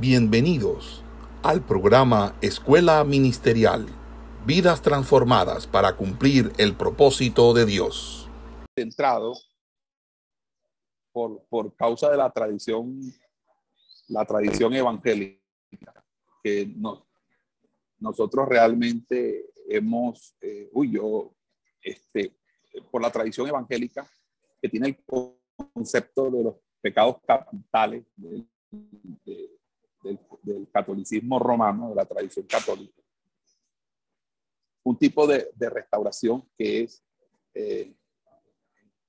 Bienvenidos al programa Escuela Ministerial, vidas transformadas para cumplir el propósito de Dios. Centrado por, por causa de la tradición, la tradición evangélica, que no, nosotros realmente hemos, eh, uy, yo, este, por la tradición evangélica, que tiene el concepto de los pecados capitales del, catolicismo romano, de la tradición católica. Un tipo de, de restauración que es, eh,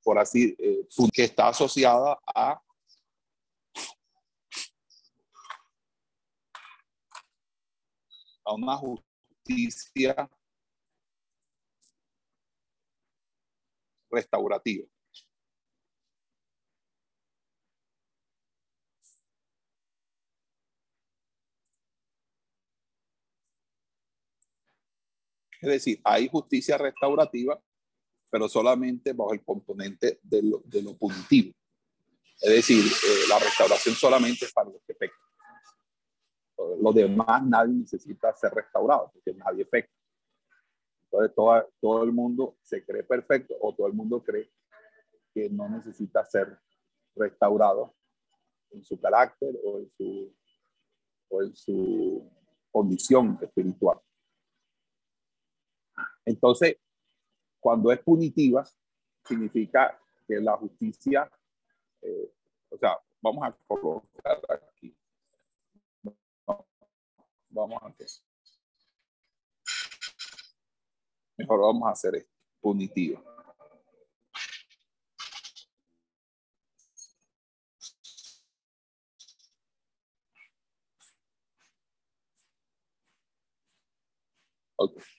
por así, eh, que está asociada a a una justicia restaurativa. Es decir, hay justicia restaurativa, pero solamente bajo el componente de lo, de lo punitivo. Es decir, eh, la restauración solamente es para los que pecan. Los demás nadie necesita ser restaurado, porque nadie peca. Entonces todo, todo el mundo se cree perfecto o todo el mundo cree que no necesita ser restaurado en su carácter o en su, o en su condición espiritual. Entonces, cuando es punitiva, significa que la justicia, eh, o sea, vamos a colocar aquí. Vamos a hacer. Mejor vamos a hacer esto, punitiva. Okay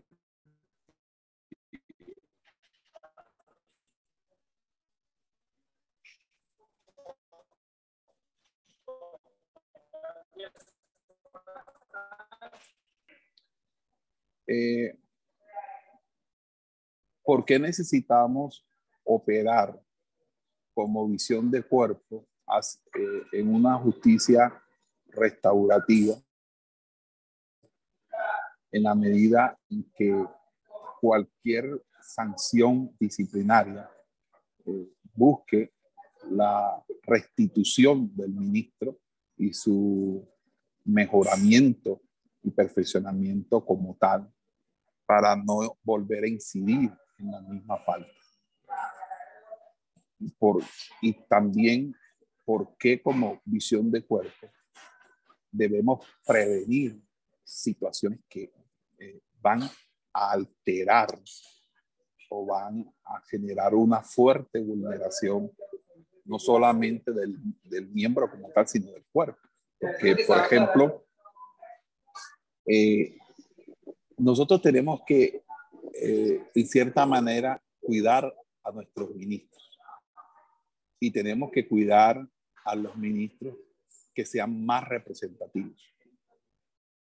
Eh, ¿Por qué necesitamos operar como visión de cuerpo eh, en una justicia restaurativa en la medida en que cualquier sanción disciplinaria eh, busque la restitución del ministro y su mejoramiento y perfeccionamiento como tal para no volver a incidir en la misma falta. Por, y también por qué como visión de cuerpo debemos prevenir situaciones que eh, van a alterar o van a generar una fuerte vulneración, no solamente del, del miembro como tal, sino del cuerpo. Porque, por ejemplo, eh, nosotros tenemos que, eh, en cierta manera, cuidar a nuestros ministros. Y tenemos que cuidar a los ministros que sean más representativos.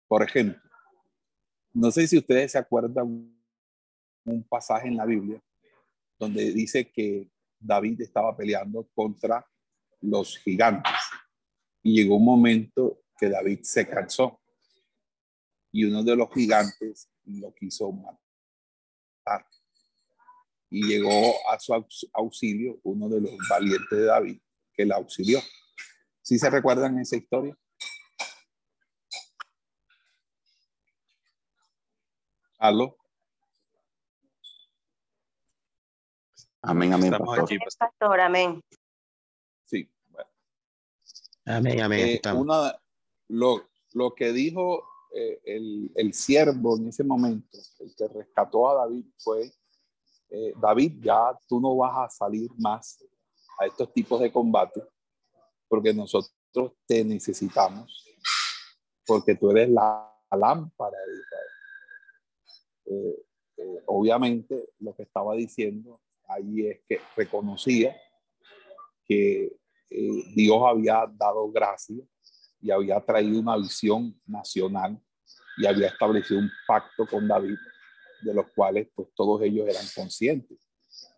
Por ejemplo, no sé si ustedes se acuerdan un pasaje en la Biblia donde dice que David estaba peleando contra los gigantes y llegó un momento que David se cansó y uno de los gigantes lo quiso matar. Y llegó a su auxilio uno de los valientes de David, que la auxilió. ¿Sí se recuerdan esa historia? ¿Aló? Amén, amén. Estamos aquí, pastor. amén. Sí, bueno. Amén, amén. Eh, una, lo, lo que dijo eh, el, el, siervo en ese momento, el que rescató a David, fue, eh, David, ya tú no vas a salir más a estos tipos de combate, porque nosotros nosotros te necesitamos porque tú eres la lámpara de Israel. Eh, eh, obviamente lo que estaba diciendo ahí es que reconocía que eh, Dios había dado gracia y había traído una visión nacional y había establecido un pacto con David, de los cuales pues todos ellos eran conscientes.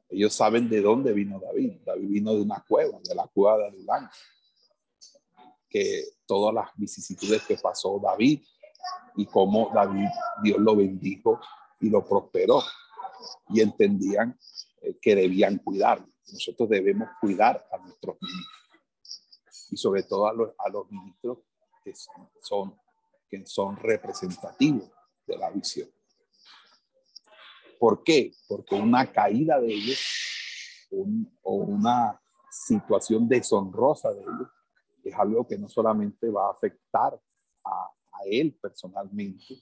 Ellos saben de dónde vino David. David vino de una cueva, de la cueva de Adulán. Que todas las vicisitudes que pasó David y cómo David, Dios lo bendijo y lo prosperó. Y entendían eh, que debían cuidar. Nosotros debemos cuidar a nuestros ministros y sobre todo a los, a los ministros que son, que son representativos de la visión. ¿Por qué? Porque una caída de ellos o una situación deshonrosa de ellos es algo que no solamente va a afectar a, a él personalmente,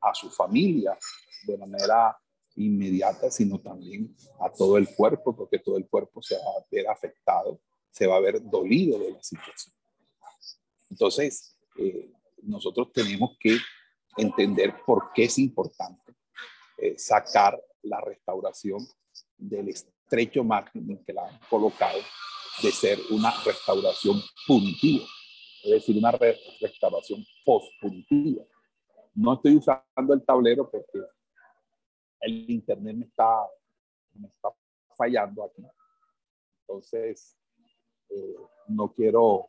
a su familia de manera inmediata, sino también a todo el cuerpo, porque todo el cuerpo se va a ver afectado, se va a ver dolido de la situación. Entonces, eh, nosotros tenemos que entender por qué es importante eh, sacar la restauración del estrecho margen en que la han colocado de ser una restauración punitiva, es decir, una restauración post-punitiva. No estoy usando el tablero porque el internet me está, me está fallando aquí. Entonces, eh, no quiero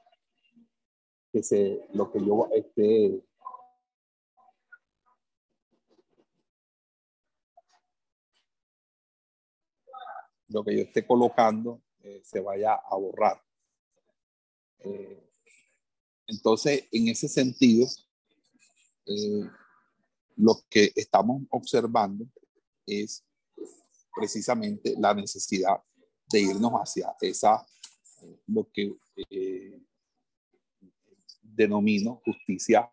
que se, lo que yo esté lo que yo esté colocando eh, se vaya a borrar. Eh, entonces, en ese sentido, lo que estamos observando es precisamente la necesidad de irnos hacia esa, lo que eh, denomino justicia,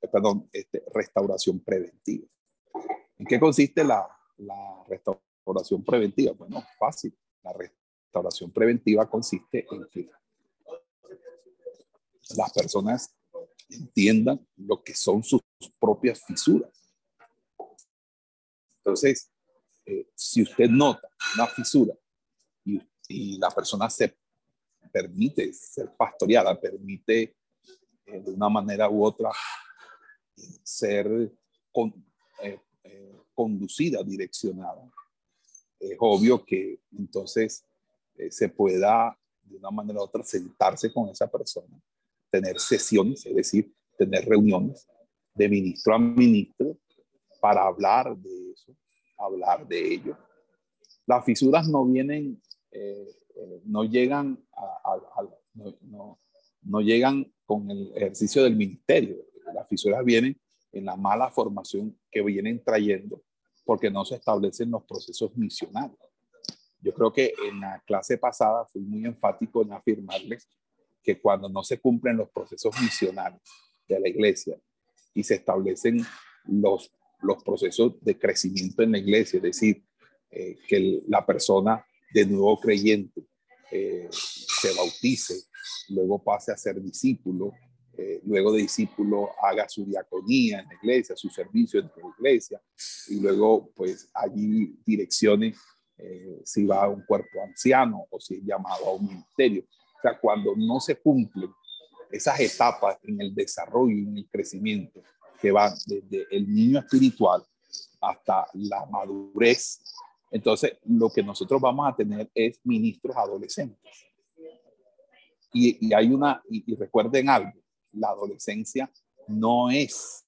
eh, perdón, este, restauración preventiva. ¿En qué consiste la, la restauración preventiva? Bueno, fácil. La restauración preventiva consiste en que las personas entiendan lo que son sus propias fisuras entonces, eh, si usted nota una fisura y, la persona se permite ser pastoreada, permite eh, de una manera u otra ser eh, conducida, direccionada, es obvio que entonces se pueda de una manera u otra sentarse con esa persona, tener sesiones, es decir, tener reuniones de ministro a ministro para hablar de eso, hablar de ello. Las fisuras no vienen, eh, eh, no llegan a, no, no, llegan con el ejercicio del ministerio. Las fisuras vienen en la mala formación que vienen trayendo porque no se establecen los procesos misionales. Yo creo que en la clase pasada fui muy enfático en afirmarles que cuando no se cumplen los procesos misionales de la iglesia y se establecen los los procesos de crecimiento en la iglesia, es decir, eh, que la persona de nuevo creyente eh, se bautice, luego pase a ser discípulo, eh, luego de discípulo haga su diaconía en la iglesia, su servicio en la iglesia, y luego pues allí direccione si va a un cuerpo anciano o si es llamado a un ministerio. O sea, cuando no se cumplen esas etapas en el desarrollo en el crecimiento, que van desde el niño espiritual hasta la madurez. Entonces, lo que nosotros vamos a tener es ministros adolescentes. Y, hay una, y, recuerden algo, la adolescencia no es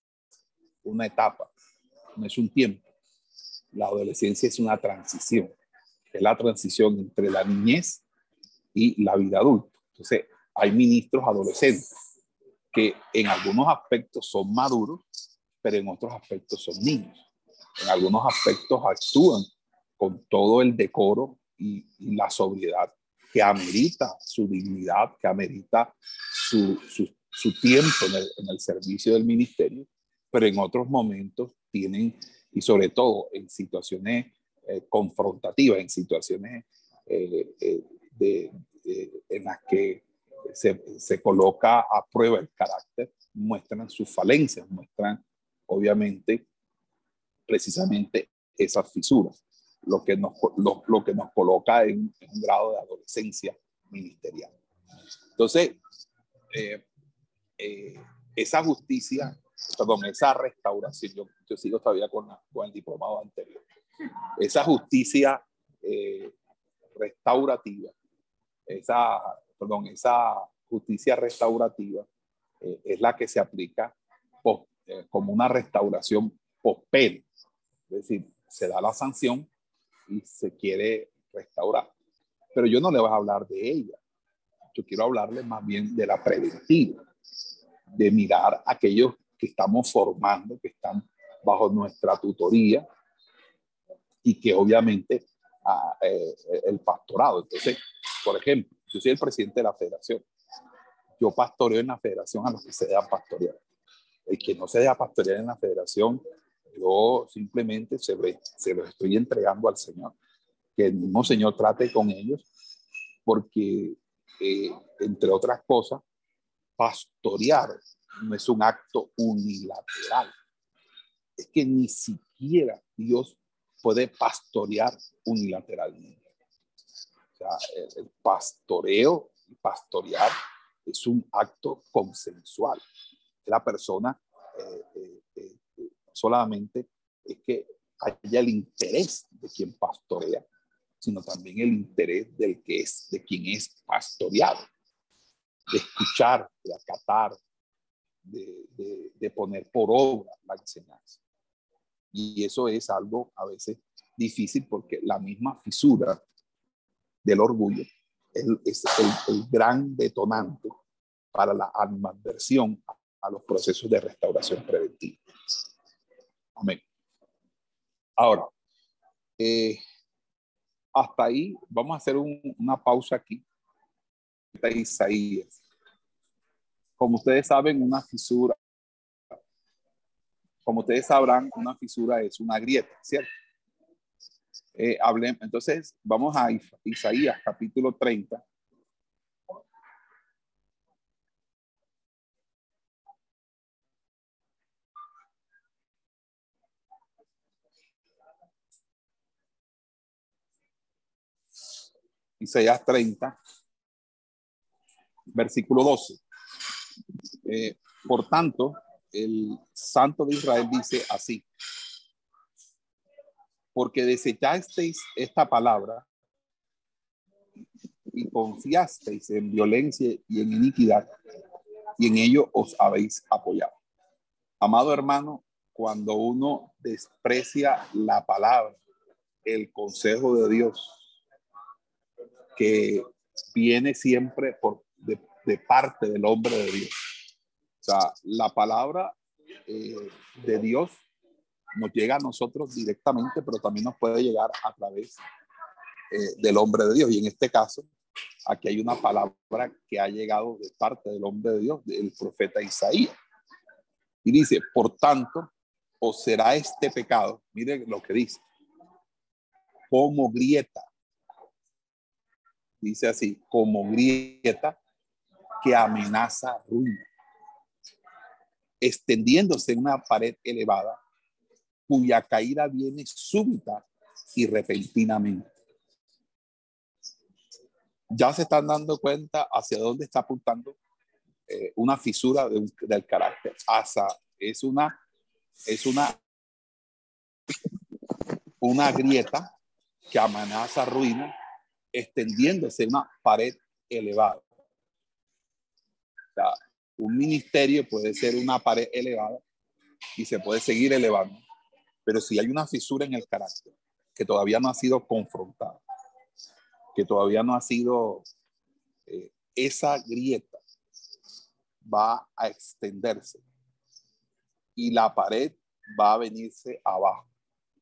una etapa, no es un tiempo. La adolescencia es una transición, es la transición entre la niñez y la vida adulta. Entonces, hay ministros adolescentes que en algunos aspectos son maduros, pero en otros aspectos son niños. En algunos aspectos actúan con todo el decoro y, la sobriedad que amerita su dignidad, que amerita su, su, tiempo en el, servicio del ministerio, pero en otros momentos tienen, y sobre todo en situaciones eh, confrontativas, en situaciones eh, eh, de, en las que se, se coloca a prueba el carácter, muestran sus falencias, muestran obviamente precisamente esas fisuras, lo que nos, lo, lo que nos coloca en, un grado de adolescencia ministerial. Entonces, eh, eh, esa justicia, perdón, esa restauración, yo, yo sigo todavía con, la, con, el diplomado anterior, esa justicia eh, restaurativa, esa, perdón, esa justicia restaurativa eh, es la que se aplica post, eh, como una restauración post-pena. Es decir, se da la sanción y se quiere restaurar. Pero yo no le voy a hablar de ella. Yo quiero hablarle más bien de la preventiva, de mirar a aquellos que estamos formando, que están bajo nuestra tutoría y que obviamente ah, eh, el pastorado. Entonces, por ejemplo, yo soy el presidente de la federación. Yo pastoreo en la federación a los que se dejan pastorear. El que no se deja pastorear en la federación, yo simplemente se, ve, los estoy entregando al Señor. Que el mismo Señor trate con ellos, porque, eh, entre otras cosas, pastorear no es un acto unilateral. Es que ni siquiera Dios puede pastorear unilateralmente. Sea, el, el pastoreo pastorear es un acto consensual. La persona eh, eh, eh, solamente es que haya el interés de quien pastorea, sino también el interés del que es, de quien es pastoreado, de escuchar, de acatar, de, de, de poner por obra la enseñanza. Y eso es algo a veces difícil porque la misma fisura del orgullo es, es el, el, gran detonante para la animadversión a los procesos de restauración preventiva. Amén. Ahora, eh, hasta ahí vamos a hacer un, una pausa aquí. Está Isaías. Como ustedes saben, una fisura, como ustedes sabrán, una fisura es una grieta, ¿cierto? Eh, hablemos, entonces, vamos a Isaías capítulo 30. Isaías 30, versículo 12. Eh, por tanto, el Santo de Israel dice así, porque desechasteis esta palabra y confiasteis en violencia y en iniquidad, y en ello os habéis apoyado. Amado hermano, cuando uno desprecia la palabra, el consejo de Dios, que viene siempre por, de, parte del hombre de Dios. O sea, la palabra eh, de Dios nos llega a nosotros directamente, pero también nos puede llegar a través eh, del hombre de Dios. Y en este caso, aquí hay una palabra que ha llegado de parte del hombre de Dios, del profeta Isaías. Y dice, por tanto, o será este pecado, mire lo que dice, como grieta dice así, como grieta que amenaza ruina, extendiéndose en una pared elevada cuya caída viene súbita y repentinamente. Ya se están dando cuenta hacia dónde está apuntando eh, una fisura de un, del carácter. Asa es una, es una, una grieta que amenaza ruina extendiéndose una pared elevada. Un ministerio puede ser una pared elevada y se puede seguir elevando, pero si hay una fisura en el carácter que todavía no ha sido confrontada, que todavía no ha sido, eh, esa grieta va a extenderse y la pared va a venirse abajo.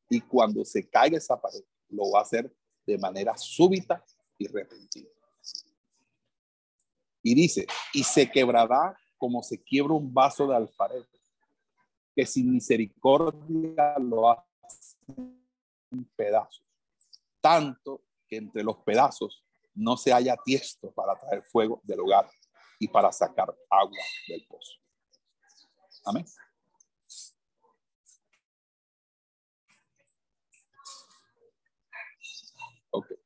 Y cuando se caiga esa pared, lo va a hacer de manera súbita y repentina. Y dice, y se quebrará como se quiebra un vaso de alfarero, que sin misericordia lo hace en pedazos, tanto que entre los pedazos no se haya tiesto para traer fuego del hogar y para sacar agua del pozo. Amén. Okay.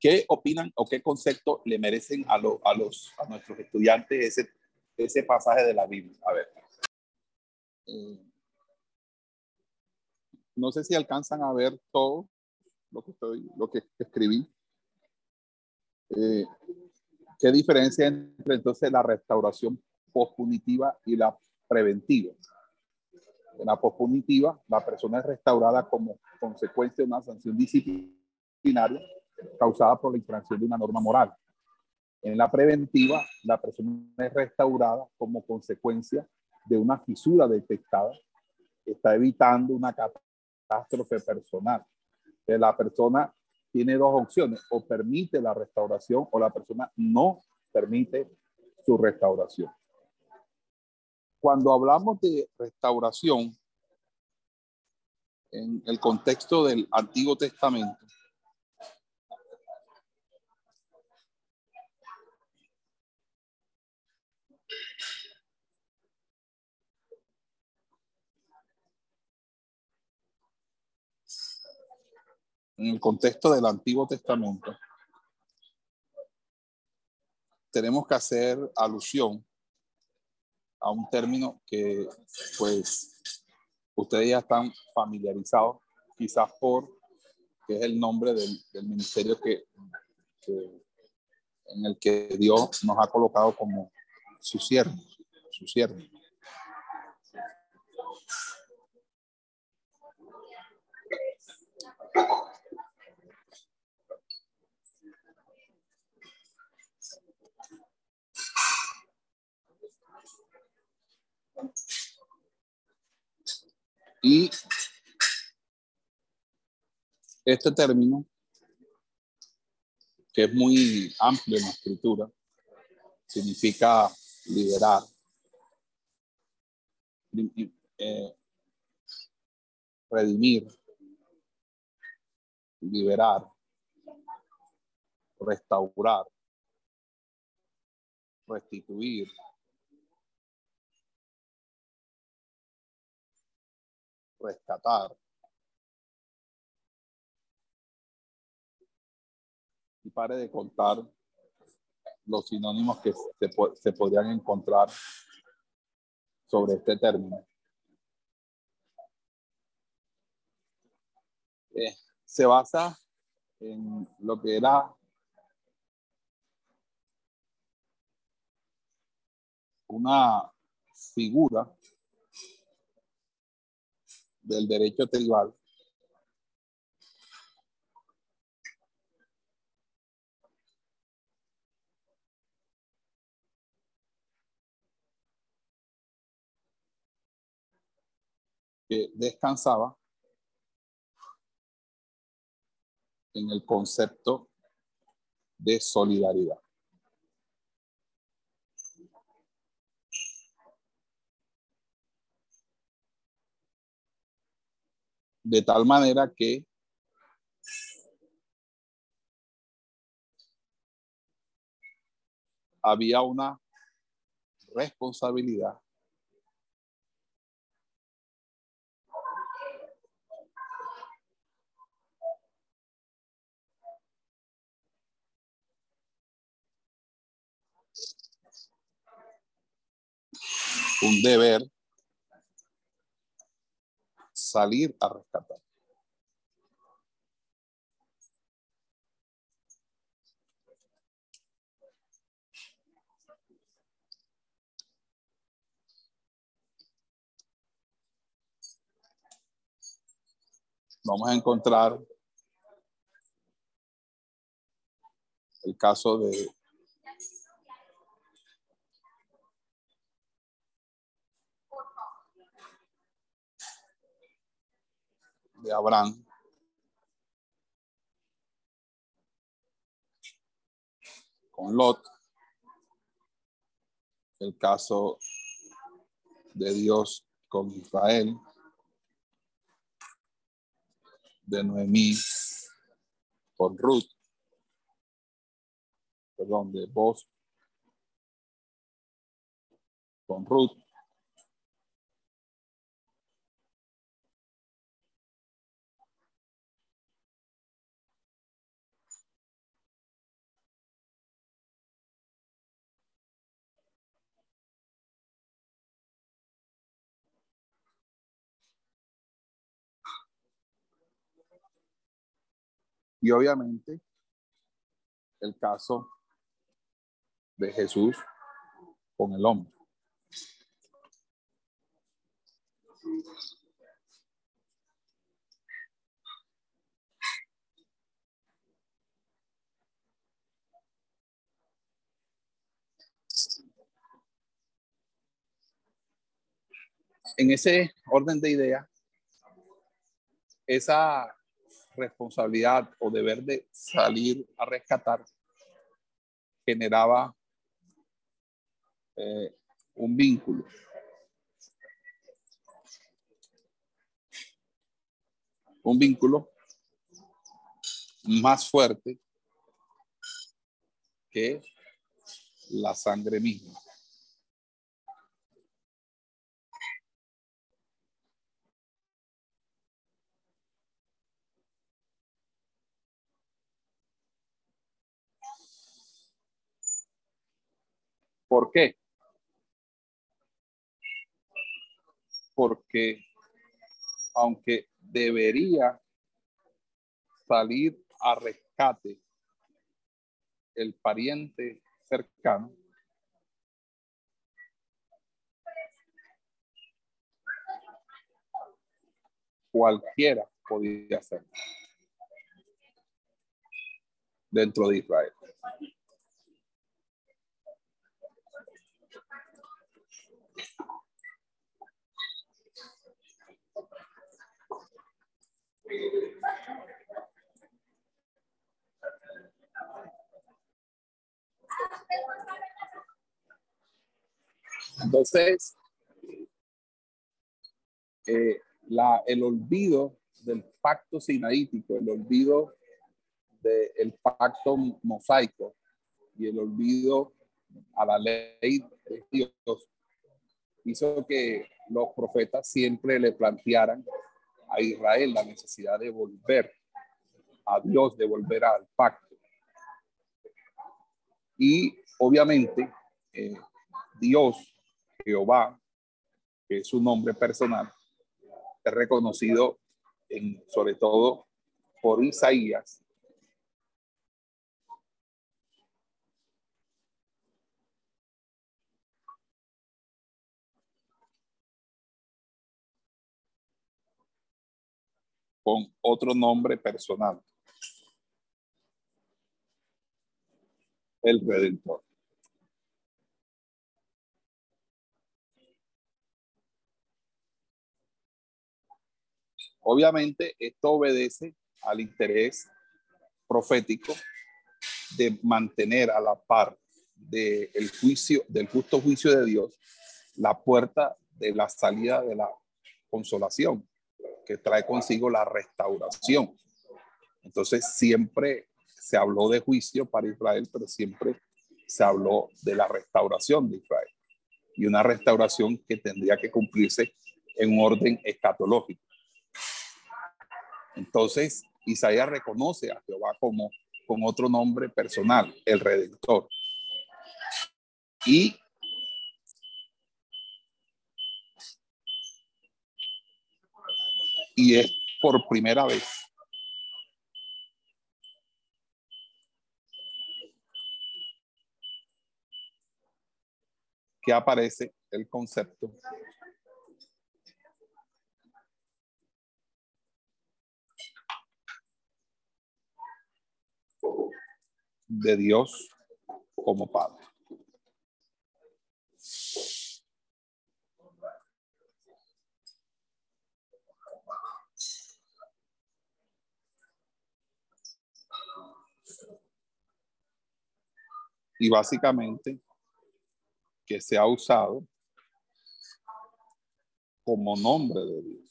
¿Qué opinan o qué concepto le merecen a, a, los, a nuestros estudiantes ese, ese pasaje de la Biblia? A ver. No sé si alcanzan a ver todo lo que, estoy, lo que escribí. Eh, ¿Qué diferencia entre entonces la restauración pospunitiva y la preventiva? En la pospunitiva, la persona es restaurada como consecuencia de una sanción disciplinaria causada por la infracción de una norma moral. En la preventiva, la persona es restaurada como consecuencia de una fisura detectada, está evitando una catástrofe personal. La persona tiene dos opciones, o permite la restauración o la persona no permite su restauración. Cuando hablamos de restauración, en el contexto del Antiguo Testamento, en el contexto del Antiguo Testamento, tenemos que hacer alusión a un término que pues ustedes ya están familiarizados, quizás por que es el nombre del, ministerio que, en el que Dios nos ha colocado como su siervo, su siervo. Y este término, que es muy amplio en la escritura, significa liberar, eh, redimir, liberar, restaurar, restituir, rescatar. Y pare de contar los sinónimos que se, se podrían encontrar sobre este término. Eh, se basa en lo que era una figura del derecho tribal. que descansaba en el concepto de solidaridad. De tal manera que había una responsabilidad. Un deber salir a rescatar. Vamos a encontrar el caso de de Abraham. Con Lot. El caso de Dios con Israel. De Noemí con Ruth. Perdón, de vos con Ruth. Y obviamente el caso de Jesús con el hombre. En ese orden de ideas, esa responsabilidad o deber de salir a rescatar generaba eh, un vínculo. Un vínculo más fuerte que la sangre misma. ¿Por qué? Porque aunque debería salir a rescate el pariente cercano, cualquiera podía hacerlo dentro de Israel. Entonces, eh, la, el olvido del pacto sinaítico, el olvido del pacto mosaico y el olvido a la ley de Dios hizo que los profetas siempre le plantearan a Israel la necesidad de volver a Dios, de volver al pacto. Y obviamente eh, Dios, Jehová, que es su nombre personal, es reconocido en, sobre todo por Isaías con otro nombre personal. El Redentor. Obviamente, esto obedece al interés profético de mantener a la par del juicio, del justo juicio de Dios, la puerta de la salida de la consolación que trae consigo la restauración. Entonces siempre se habló de juicio para Israel, pero siempre se habló de la restauración de Israel. Y una restauración que tendría que cumplirse en un orden escatológico. Entonces, Isaías reconoce a Jehová como con otro nombre personal, el Redentor. Y y es por primera vez que aparece el concepto de Dios como Padre. Y básicamente que se ha usado como nombre de Dios.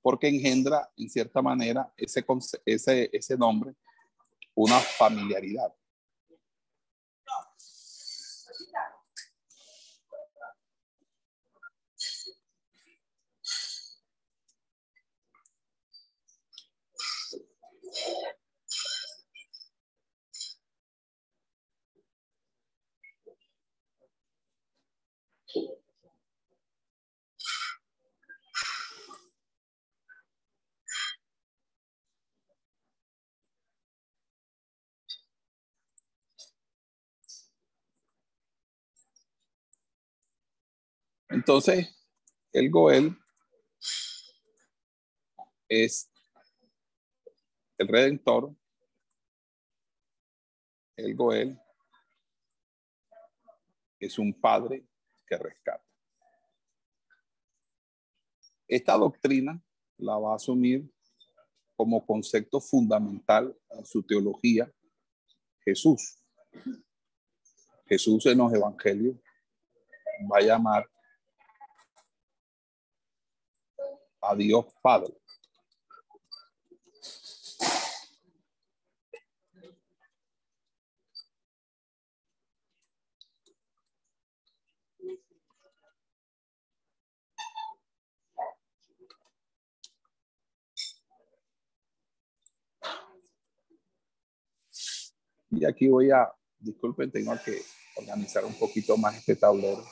Porque engendra, en cierta manera, ese, ese, ese nombre, una familiaridad. Entonces, el Goel es el redentor, el Goel es un padre que rescata. Esta doctrina la va a asumir como concepto fundamental en su teología Jesús. Jesús en los evangelios va a llamar a Dios Padre. Y aquí voy a, disculpen, tengo que organizar un poquito más este tablero.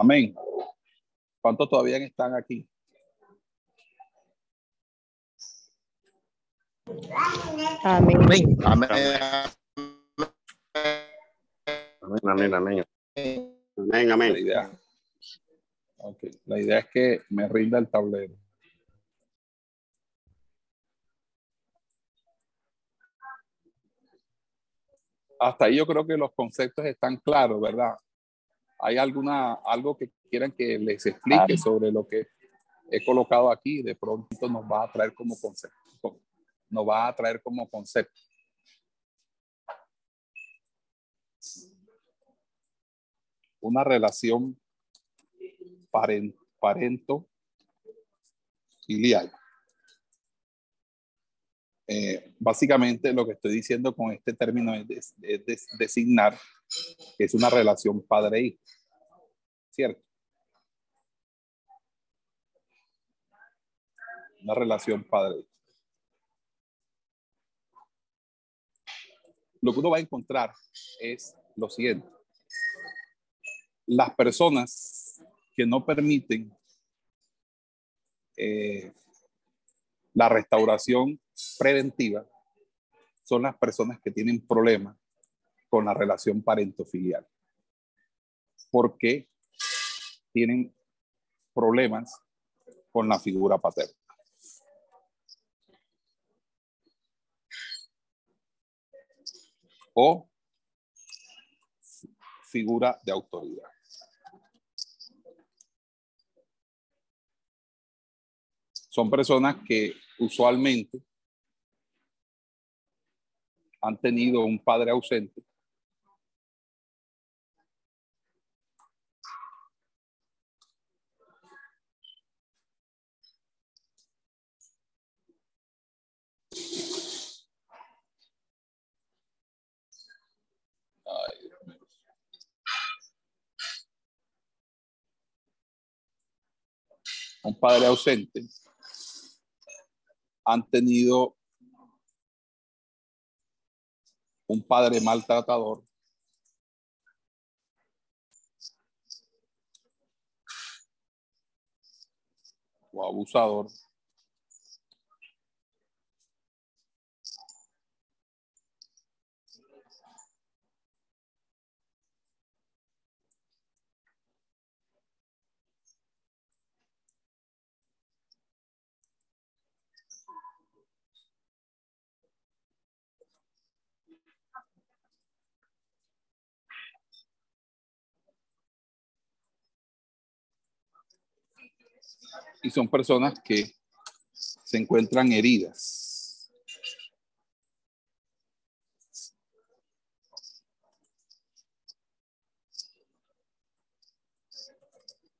Amén. ¿Cuántos todavía están aquí? Amén. Amén. Amén. Amén. Amén. Amén. Amén. La idea, okay. la idea es que me rinda el tablero. Hasta ahí yo creo que los conceptos están claros, ¿verdad? ¿Hay alguna, algo que quieran que les explique sobre lo que he colocado aquí? De pronto nos va a traer como concepto. Nos va a traer como concepto. Una relación parento filial. Eh, básicamente lo que estoy diciendo con este término es, designar que es una relación padre-hijo, ¿cierto? Una relación padre-hijo. Lo que uno va a encontrar es lo siguiente. Las personas que no permiten eh, la restauración preventiva son las personas que tienen problemas con la relación parentofilial. Porque tienen problemas con la figura paterna. O figura de autoridad. Son personas que usualmente han tenido un padre ausente. Un padre ausente han tenido un padre maltratador. O abusador Y son personas que se encuentran heridas.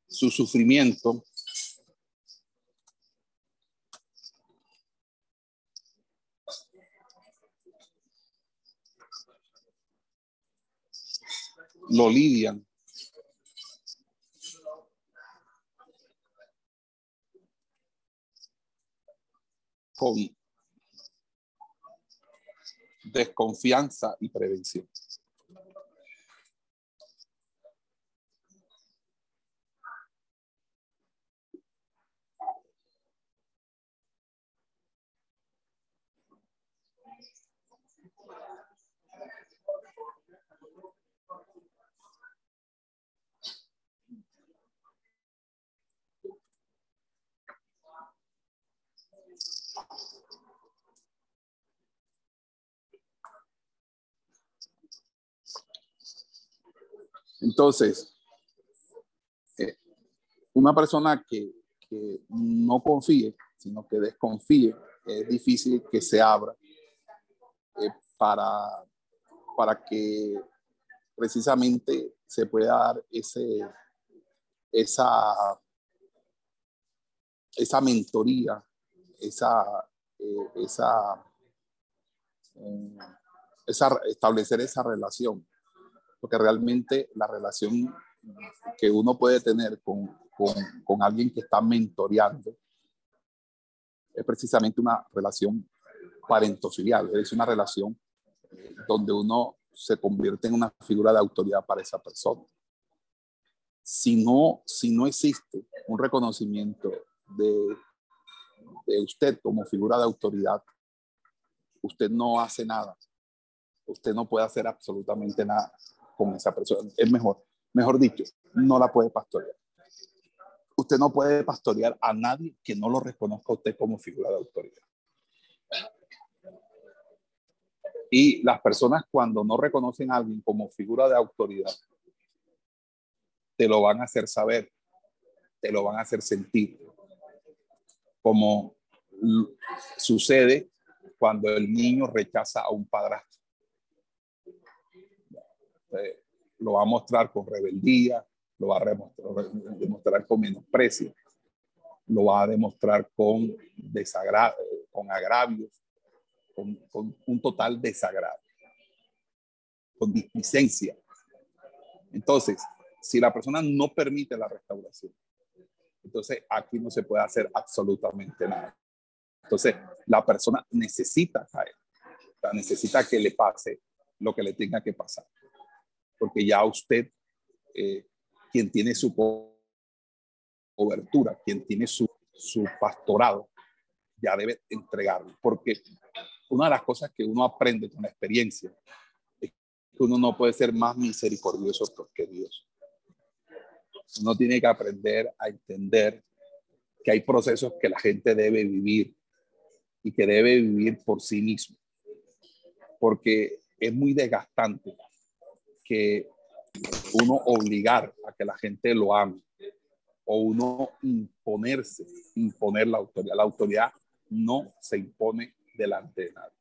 Su sufrimiento lo lidian con desconfianza y prevención. Entonces, eh, una persona que, no confíe, sino que desconfíe, es difícil que se abra eh, para, para que precisamente se pueda dar ese, esa, esa mentoría, esa, eh, esa, esa, establecer esa relación porque realmente la relación que uno puede tener con, con, con alguien que está mentoreando es precisamente una relación parentofilial, es una relación donde uno se convierte en una figura de autoridad para esa persona. Si no, si no existe un reconocimiento de, de usted como figura de autoridad, usted no hace nada. Usted no puede hacer absolutamente nada con esa persona. Es mejor, mejor dicho, no la puede pastorear. Usted no puede pastorear a nadie que no lo reconozca usted como figura de autoridad. Y las personas cuando no reconocen a alguien como figura de autoridad, te lo van a hacer saber, te lo van a hacer sentir, como sucede cuando el niño rechaza a un padrastro. Eh, lo va a mostrar con rebeldía, lo va a demostrar con menosprecio, lo va a demostrar con desagrado, con agravios, con, con un total desagrado, con displicencia. Entonces, si la persona no permite la restauración, entonces aquí no se puede hacer absolutamente nada. Entonces, la persona necesita caer, necesita que le pase lo que le tenga que pasar porque ya usted, eh, quien tiene su cobertura, quien tiene su, su pastorado, ya debe entregarlo, porque una de las cosas que uno aprende con la experiencia es que uno no puede ser más misericordioso que Dios. Uno tiene que aprender a entender que hay procesos que la gente debe vivir y que debe vivir por sí mismo, porque es muy desgastante que uno obligar a que la gente lo ame o uno imponerse, imponer la autoridad. La autoridad no se impone delante de nadie.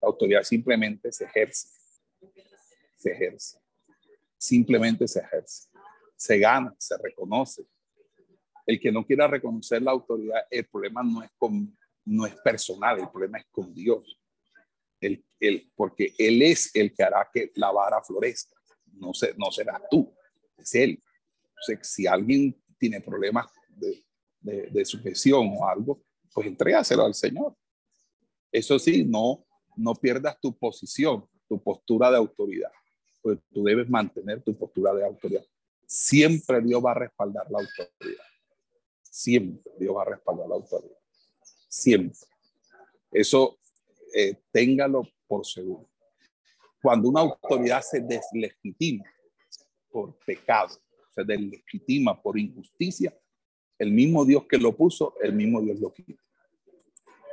La autoridad simplemente se ejerce, se ejerce, simplemente se ejerce, se gana, se reconoce. El que no quiera reconocer la autoridad, el problema no es, con, no es personal, el problema es con Dios el, porque Él es el que hará que la vara florezca. No, se, no será tú, es Él. si alguien tiene problemas de, de, de sujeción o algo, pues entrégaselo al Señor. Eso sí, no, no pierdas tu posición, tu postura de autoridad, pues tú debes mantener tu postura de autoridad. Siempre Dios va a respaldar la autoridad. Siempre Dios va a respaldar la autoridad. Siempre. Eso eh, téngalo por seguro. Cuando una autoridad se deslegitima por pecado, se deslegitima por injusticia, el mismo Dios que lo puso, el mismo Dios lo quita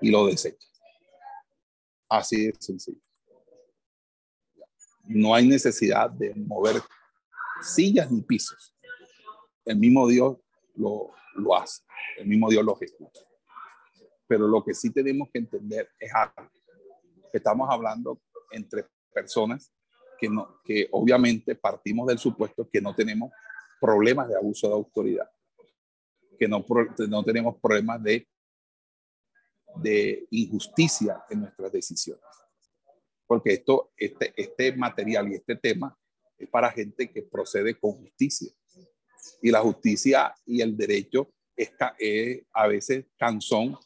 y lo desecha. Así de sencillo. No hay necesidad de mover sillas ni pisos. El mismo Dios lo, lo hace, el mismo Dios lo ejecuta. Pero lo que sí tenemos que entender es algo, estamos hablando entre personas que, no, que obviamente partimos del supuesto que no tenemos problemas de abuso de autoridad, que no, no tenemos problemas de, de injusticia en nuestras decisiones. Porque esto, este, este material y este tema es para gente que procede con justicia. Y la justicia y el derecho es, a veces cansón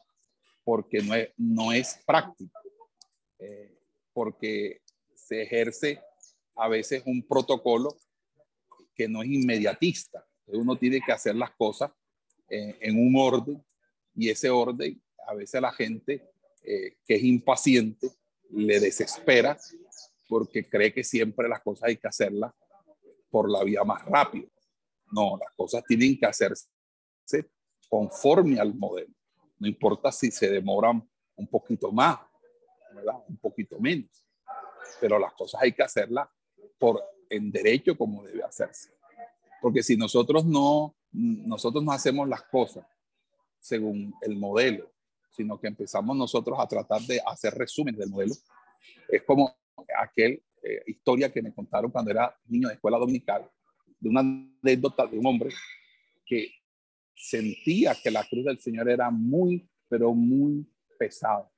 porque no es, no es práctico, eh, porque se ejerce a veces un protocolo que no es inmediatista. Uno tiene que hacer las cosas eh, en un orden y ese orden a veces la gente eh, que es impaciente le desespera porque cree que siempre las cosas hay que hacerlas por la vía más rápida. No, las cosas tienen que hacerse conforme al modelo. No importa si se demoran un poquito más, ¿verdad? un poquito menos, pero las cosas hay que hacerlas por en derecho como debe hacerse. Porque si nosotros no, nosotros no hacemos las cosas según el modelo, sino que empezamos nosotros a tratar de hacer resumen del modelo, es como aquel eh, historia que me contaron cuando era niño de escuela dominical, de una anécdota de un hombre que sentía que la cruz del Señor era muy, pero muy pesada.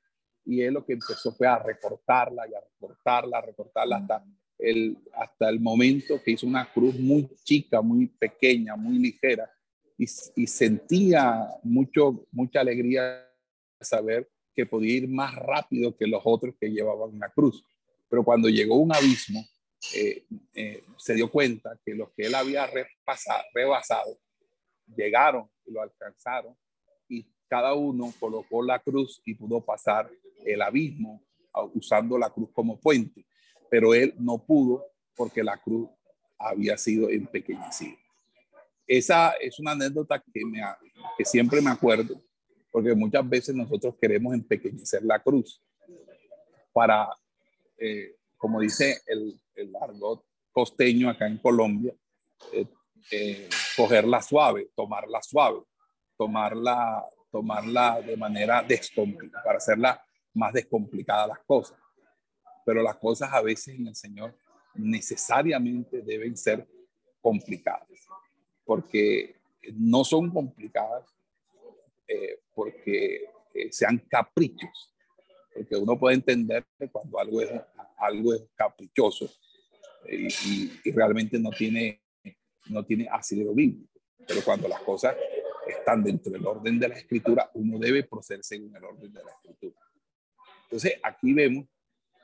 Y él lo que empezó fue a recortarla y a recortarla, a recortarla hasta el, hasta el momento que hizo una cruz muy chica, muy pequeña, muy ligera. Y, sentía mucho, mucha alegría saber que podía ir más rápido que los otros que llevaban una cruz. Pero cuando llegó un abismo, eh, eh, se dio cuenta que los que él había repasado, rebasado llegaron y lo alcanzaron cada uno colocó la cruz y pudo pasar el abismo usando la cruz como puente, pero él no pudo porque la cruz había sido empequeñecida. Esa es una anécdota que, me, que siempre me acuerdo, porque muchas veces nosotros queremos empequeñecer la cruz para eh, como dice el, el, argot costeño acá en Colombia, eh, eh, cogerla suave, tomarla suave, tomarla, tomarla de manera descomplicada, para hacerla más descomplicada las cosas. Pero las cosas a veces en el Señor necesariamente deben ser complicadas, porque no son complicadas porque sean caprichos, porque uno puede entender que cuando algo es, algo es caprichoso eh, y, realmente no tiene, no tiene ácido bíblico. Pero cuando las cosas están dentro del orden de la escritura, uno debe proceder según el orden de la escritura. Entonces, aquí vemos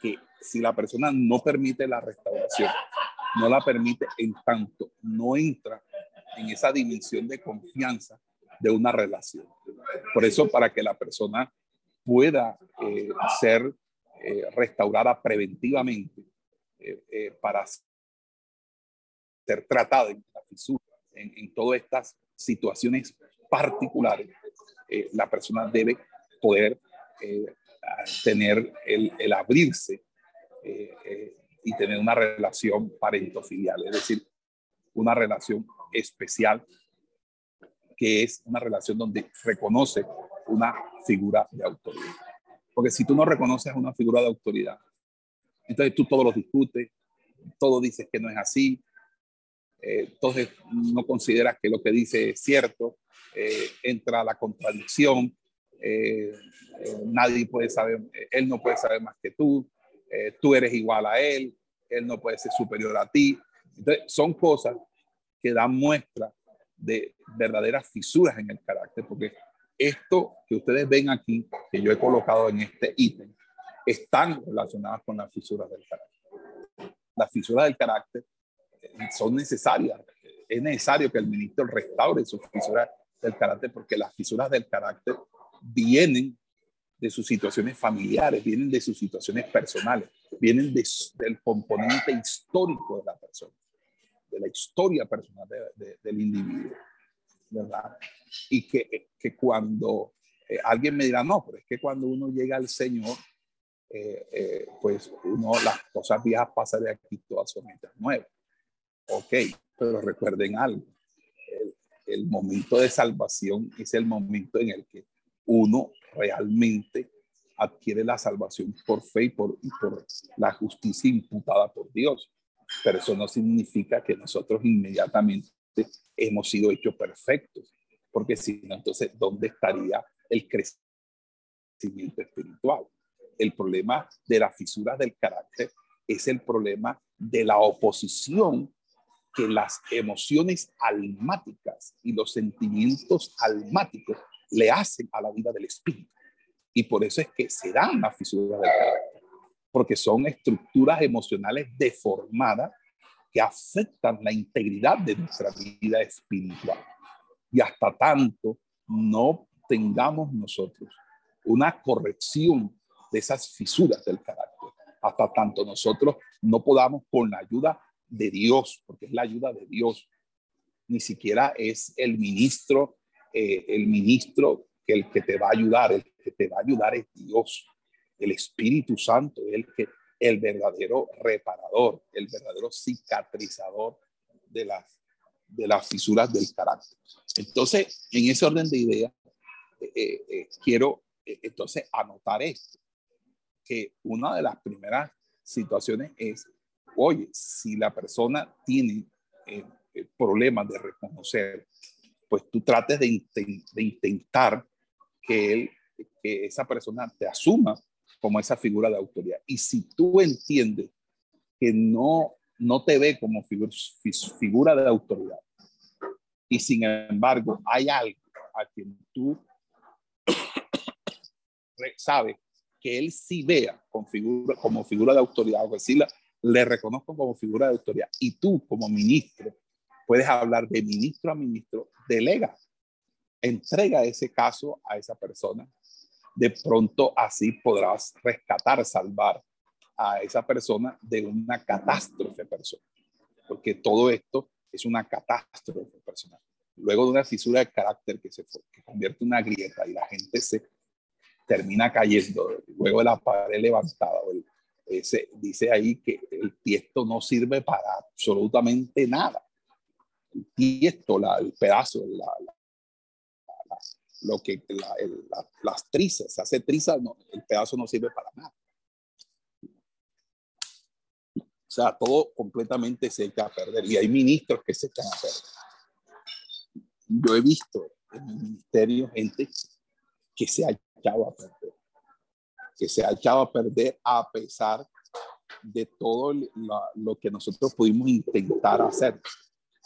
que si la persona no permite la restauración, no la permite en tanto no entra en esa dimensión de confianza de una relación. Por eso, para que la persona pueda eh, ser eh, restaurada preventivamente eh, para ser tratada en fisura, en, todas estas situaciones particulares, la persona debe poder tener el, abrirse y tener una relación parentofilial, es decir, una relación especial que es una relación donde reconoce una figura de autoridad. Porque si tú no reconoces una figura de autoridad, entonces tú todo lo discutes, todo dices que no es así, eh, entonces no consideras que lo que dice es cierto, eh, entra la contradicción, eh, nadie puede saber, él no puede saber más que tú, tú eres igual a él, él no puede ser superior a ti. Entonces son cosas que dan muestra de verdaderas fisuras en el carácter, porque esto que ustedes ven aquí, que yo he colocado en este ítem, están relacionadas con las fisuras del carácter. Las fisuras del carácter son necesarias. Es necesario que el ministro restaure sus fisuras del carácter porque las fisuras del carácter vienen de sus situaciones familiares, vienen de sus situaciones personales, vienen del componente histórico de la persona, de la historia personal del individuo. ¿verdad? Y que, que cuando eh, alguien me dirá, no, pero es que cuando uno llega al Señor, eh, eh, pues uno, las cosas viejas pasan de aquí, todas son nuevas. Ok, pero recuerden algo. el momento de salvación es el momento en el que uno realmente adquiere la salvación por fe y por, y por la justicia imputada por Dios. Pero eso no significa que nosotros inmediatamente hemos sido hechos perfectos, porque si no, entonces, ¿dónde estaría el crecimiento espiritual? El problema de las fisuras del carácter es el problema de la oposición que las emociones almáticas y los sentimientos almáticos le hacen a la vida del espíritu. Y por eso es que se dan las fisuras del carácter, porque son estructuras emocionales deformadas que afectan la integridad de nuestra vida espiritual. Y hasta tanto no tengamos nosotros una corrección de esas fisuras del carácter, hasta tanto nosotros no podamos con la ayuda de Dios, porque es la ayuda de Dios, ni siquiera es el ministro, eh, el ministro que el que te va a ayudar, el que te va a ayudar es Dios, el Espíritu Santo, el que el verdadero reparador, el verdadero cicatrizador de las, de las fisuras del carácter. Entonces, en ese orden de ideas, eh, eh, quiero entonces anotar esto, que una de las primeras situaciones es oye, si la persona tiene eh, eh, problemas de reconocer, pues tú trates de, intentar que, él, que esa persona te asuma como esa figura de autoridad. Y si tú entiendes que no, no te ve como figura de autoridad, y sin embargo hay algo a quien tú sabes que él sí vea como figura, de autoridad, o decirla, le reconozco como figura de autoridad. Y tú, como ministro, puedes hablar de ministro a ministro, delega, entrega ese caso a esa persona. De pronto así podrás rescatar, salvar a esa persona de una catástrofe personal. Porque todo esto es una catástrofe personal. Luego de una fisura de carácter que se que convierte en una grieta y la gente se termina cayendo, luego de la pared levantada o el, dice ahí que el tiesto no sirve para absolutamente nada. El tiesto, la, el pedazo, la, lo que las trizas, se hace triza, no, el pedazo no sirve para nada. O sea, todo completamente se echa a perder. Y hay ministros que se echan a perder. Yo he visto en mi ministerio gente que se ha echado a perder que se ha echado a perder a pesar de todo lo que nosotros pudimos intentar hacer.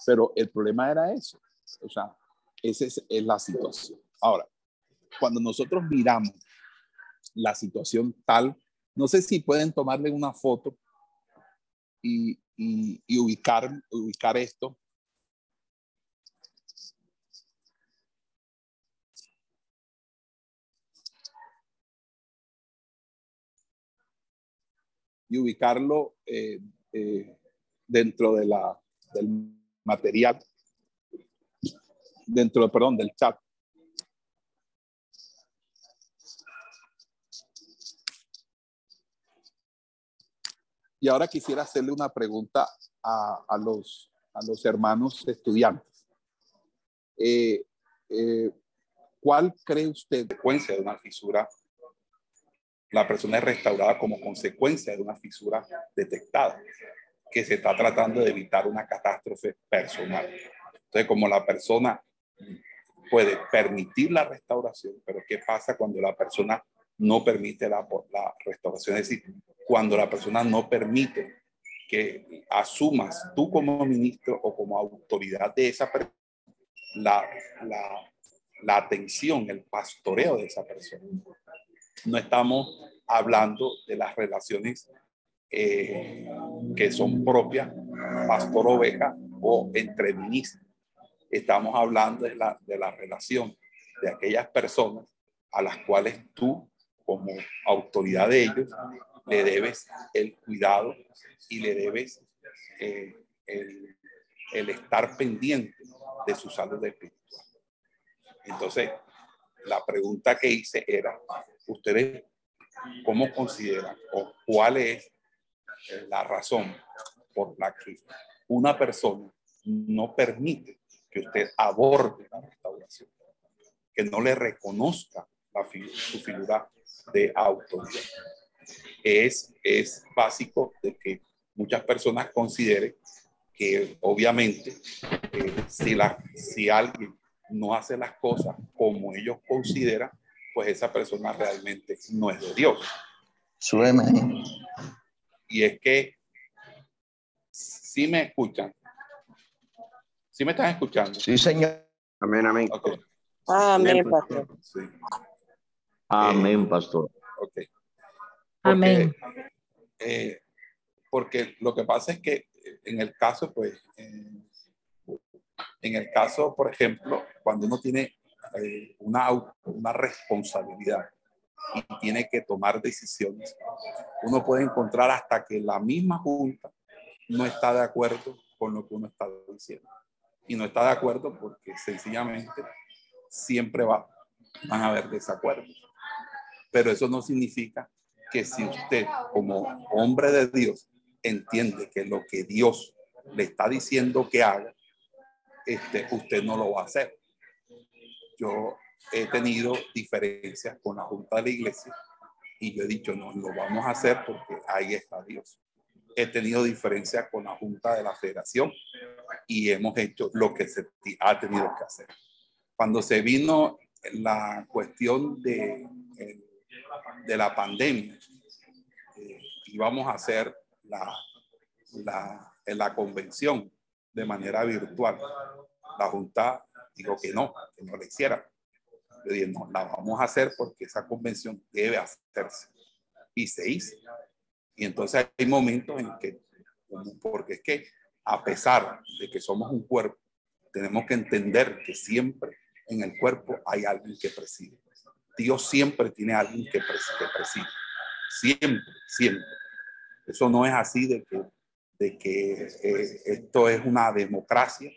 Pero el problema era eso. O sea, esa es, la situación. Ahora, cuando nosotros miramos la situación tal, no sé si pueden tomarle una foto y, y ubicar, ubicar esto y ubicarlo eh, eh, dentro de la, del material, dentro, perdón, del chat. Y ahora quisiera hacerle una pregunta a, a los, a los hermanos estudiantes. Eh, ¿Cuál cree usted consecuencia de una fisura la persona es restaurada como consecuencia de una fisura detectada, que se está tratando de evitar una catástrofe personal. Entonces, como la persona puede permitir la restauración, pero ¿qué pasa cuando la persona no permite la, la restauración? Es decir, cuando la persona no permite que asumas tú como ministro o como autoridad de esa persona la, la, la atención, el pastoreo de esa persona no estamos hablando de las relaciones eh, que son propias pastor-oveja o entre ministros. Estamos hablando de la, de la relación de aquellas personas a las cuales tú, como autoridad de ellos, le debes el cuidado y le debes eh, el, el, estar pendiente de su salud espiritual. Entonces, la pregunta que hice era, ¿ustedes cómo consideran o cuál es la razón por la que una persona no permite que usted aborde la restauración, que no le reconozca su figura de autoridad. Es, es básico de que muchas personas consideren que obviamente eh, si, la, si alguien no hace las cosas como ellos consideran, pues esa persona realmente no es de Dios. Suena. Y es que si me escuchan, si me están escuchando. Sí, señor. Amén, amén. Amén, pastor. Sí. Amén, pastor. Ok. Amén. Eh, porque lo que pasa es que en el caso, pues, en el caso, por ejemplo, cuando uno tiene eh, una, una responsabilidad y tiene que tomar decisiones, uno puede encontrar hasta que la misma junta no está de acuerdo con lo que uno está diciendo. Y no está de acuerdo porque sencillamente siempre va, van a haber desacuerdos. Pero eso no significa que si usted como hombre de Dios entiende que lo que Dios le está diciendo que haga, este, usted no lo va a hacer. Yo he tenido diferencias con la Junta de la Iglesia y yo he dicho, no, lo vamos a hacer porque ahí está Dios. He tenido diferencias con la Junta de la Federación y hemos hecho lo que se ha tenido que hacer. Cuando se vino la cuestión de, de la pandemia, eh, íbamos a hacer la, la, la convención de manera virtual. La Junta dijo que no, que no lo hiciera. Yo dije, no, la vamos a hacer porque esa convención debe hacerse. Y se hizo. Y entonces hay momentos en que, porque es que a pesar de que somos un cuerpo, tenemos que entender que siempre en el cuerpo hay alguien que preside. Dios siempre tiene alguien que preside. Siempre, siempre. Eso no es así de que, de que eh, esto es una democracia,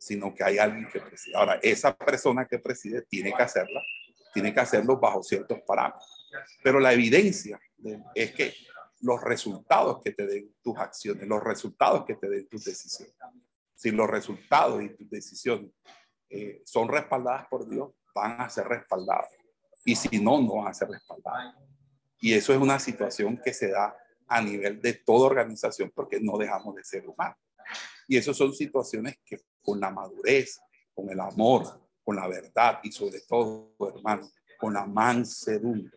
sino que hay alguien que preside. Ahora, esa persona que preside tiene que hacerla, tiene que hacerlo bajo ciertos parámetros. Pero la evidencia es que los resultados que te den tus acciones, los resultados que te den tus decisiones, si los resultados y tus decisiones eh, son respaldadas por Dios, van a ser respaldadas. Y si no, no van a ser respaldadas. Y eso es una situación que se da a nivel de toda organización porque no dejamos de ser humanos. Y eso son situaciones que con la madurez, con el amor, con la verdad y sobre todo, hermano, con la mansedumbre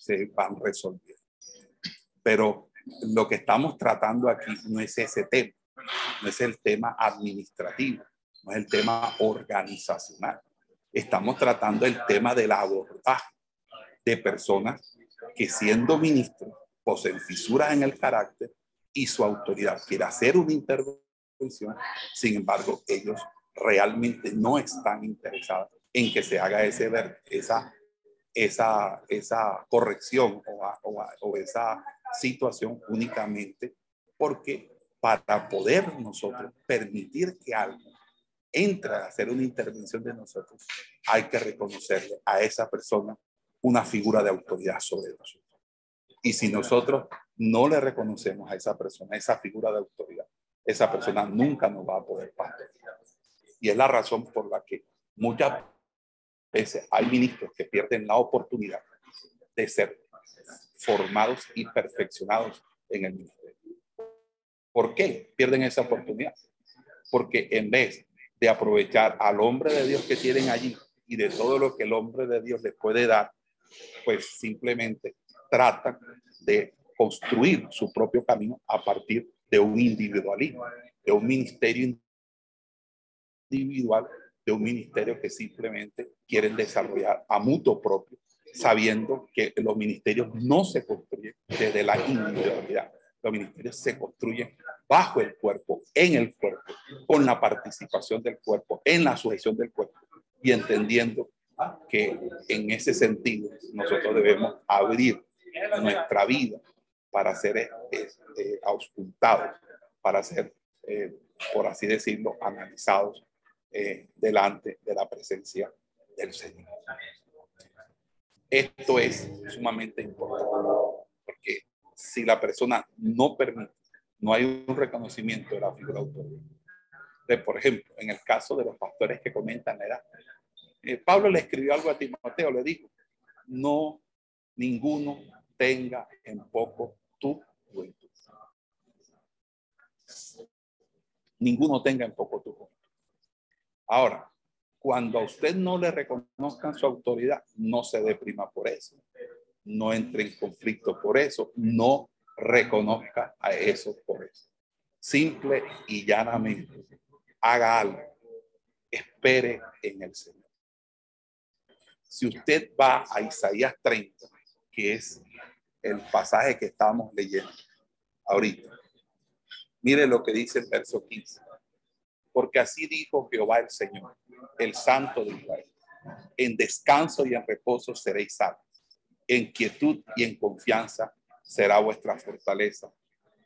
se van resolviendo. Pero lo que estamos tratando aquí no es ese tema, no es el tema administrativo, no es el tema organizacional. Estamos tratando el tema del abordaje de personas que siendo ministros poseen fisuras en el carácter y su autoridad quiere hacer una intervención, sin embargo, ellos realmente no están interesados en que se haga ese, esa, esa, esa corrección o, o esa situación únicamente porque para poder nosotros permitir que algo entre a hacer una intervención de nosotros, hay que reconocerle a esa persona una figura de autoridad sobre nosotros. Y si nosotros no le reconocemos a esa persona, esa figura de autoridad, esa persona nunca nos va a poder pastorear. Y es la razón por la que muchas veces hay ministros que pierden la oportunidad de ser formados y perfeccionados en el ministerio. ¿Por qué pierden esa oportunidad? Porque en vez de aprovechar al hombre de Dios que tienen allí y de todo lo que el hombre de Dios les puede dar, pues simplemente trata de construir su propio camino a partir de un individualismo, de un ministerio individual, de un ministerio que simplemente quieren desarrollar a mutuo propio, sabiendo que los ministerios no se construyen desde la individualidad. Los ministerios se construyen bajo el cuerpo, en el cuerpo, con la participación del cuerpo, en la sujeción del cuerpo y entendiendo que en ese sentido nosotros debemos abrir nuestra vida para ser eh, eh, auscultados, para ser, eh, por así decirlo, analizados delante de la presencia del Señor. Esto es sumamente importante porque si la persona no permite, no hay un reconocimiento de la figura De, por ejemplo, en el caso de los pastores que comentan la edad, eh, Pablo le escribió algo a Timoteo, le dijo, no ninguno tenga en poco tu juventud. Ninguno tenga en poco tu juventud. Ahora, cuando a usted no le reconozcan su autoridad, no se deprima por eso. No entre en conflicto por eso. No reconozca a eso por eso. Simple y llanamente, haga algo. Espere en el Señor. Si usted va a Isaías 30, que es el pasaje que estamos leyendo ahorita, mire lo que dice el verso 15 porque así dijo Jehová el Señor, el Santo de Israel. En descanso y en reposo seréis salvos. En quietud y en confianza será vuestra fortaleza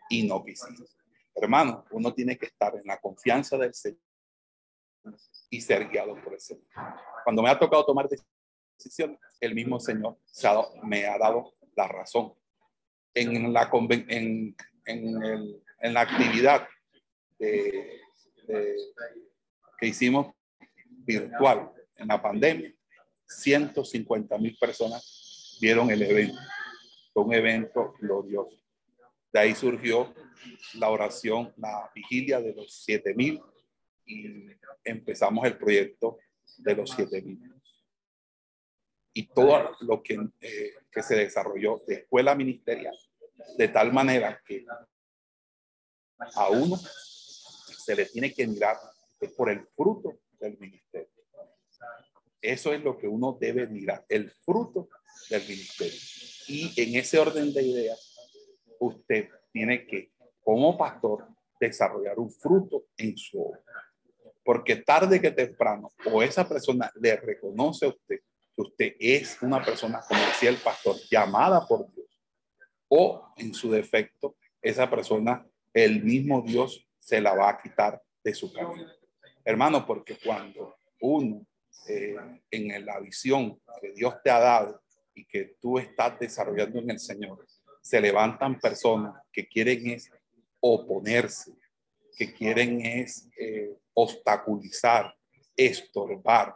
y no visible. Hermano, uno tiene que estar en la confianza del Señor y ser guiado por el Señor. Cuando me ha tocado tomar decisiones, el mismo Señor me ha dado la razón. En la, en, en la actividad de que hicimos virtual en la pandemia, 150 mil personas vieron el evento. Fue un evento glorioso. De ahí surgió la oración, la vigilia de los 7 mil y empezamos el proyecto de los 7 mil. Y todo lo que, eh, que se desarrolló de escuela ministerial, de tal manera que a uno se le tiene que mirar por el fruto del ministerio. Eso es lo que uno debe mirar, el fruto del ministerio. Y en ese orden de ideas, usted tiene que, como pastor, desarrollar un fruto en su obra. Porque tarde que temprano, o esa persona le reconoce a usted que usted es una persona, como decía el pastor, llamada por Dios, o en su defecto, esa persona, el mismo Dios se la va a quitar de su camino. Hermano, porque cuando uno eh, en la visión que Dios te ha dado y que tú estás desarrollando en el Señor, se levantan personas que quieren es oponerse, que quieren es eh, obstaculizar, estorbar.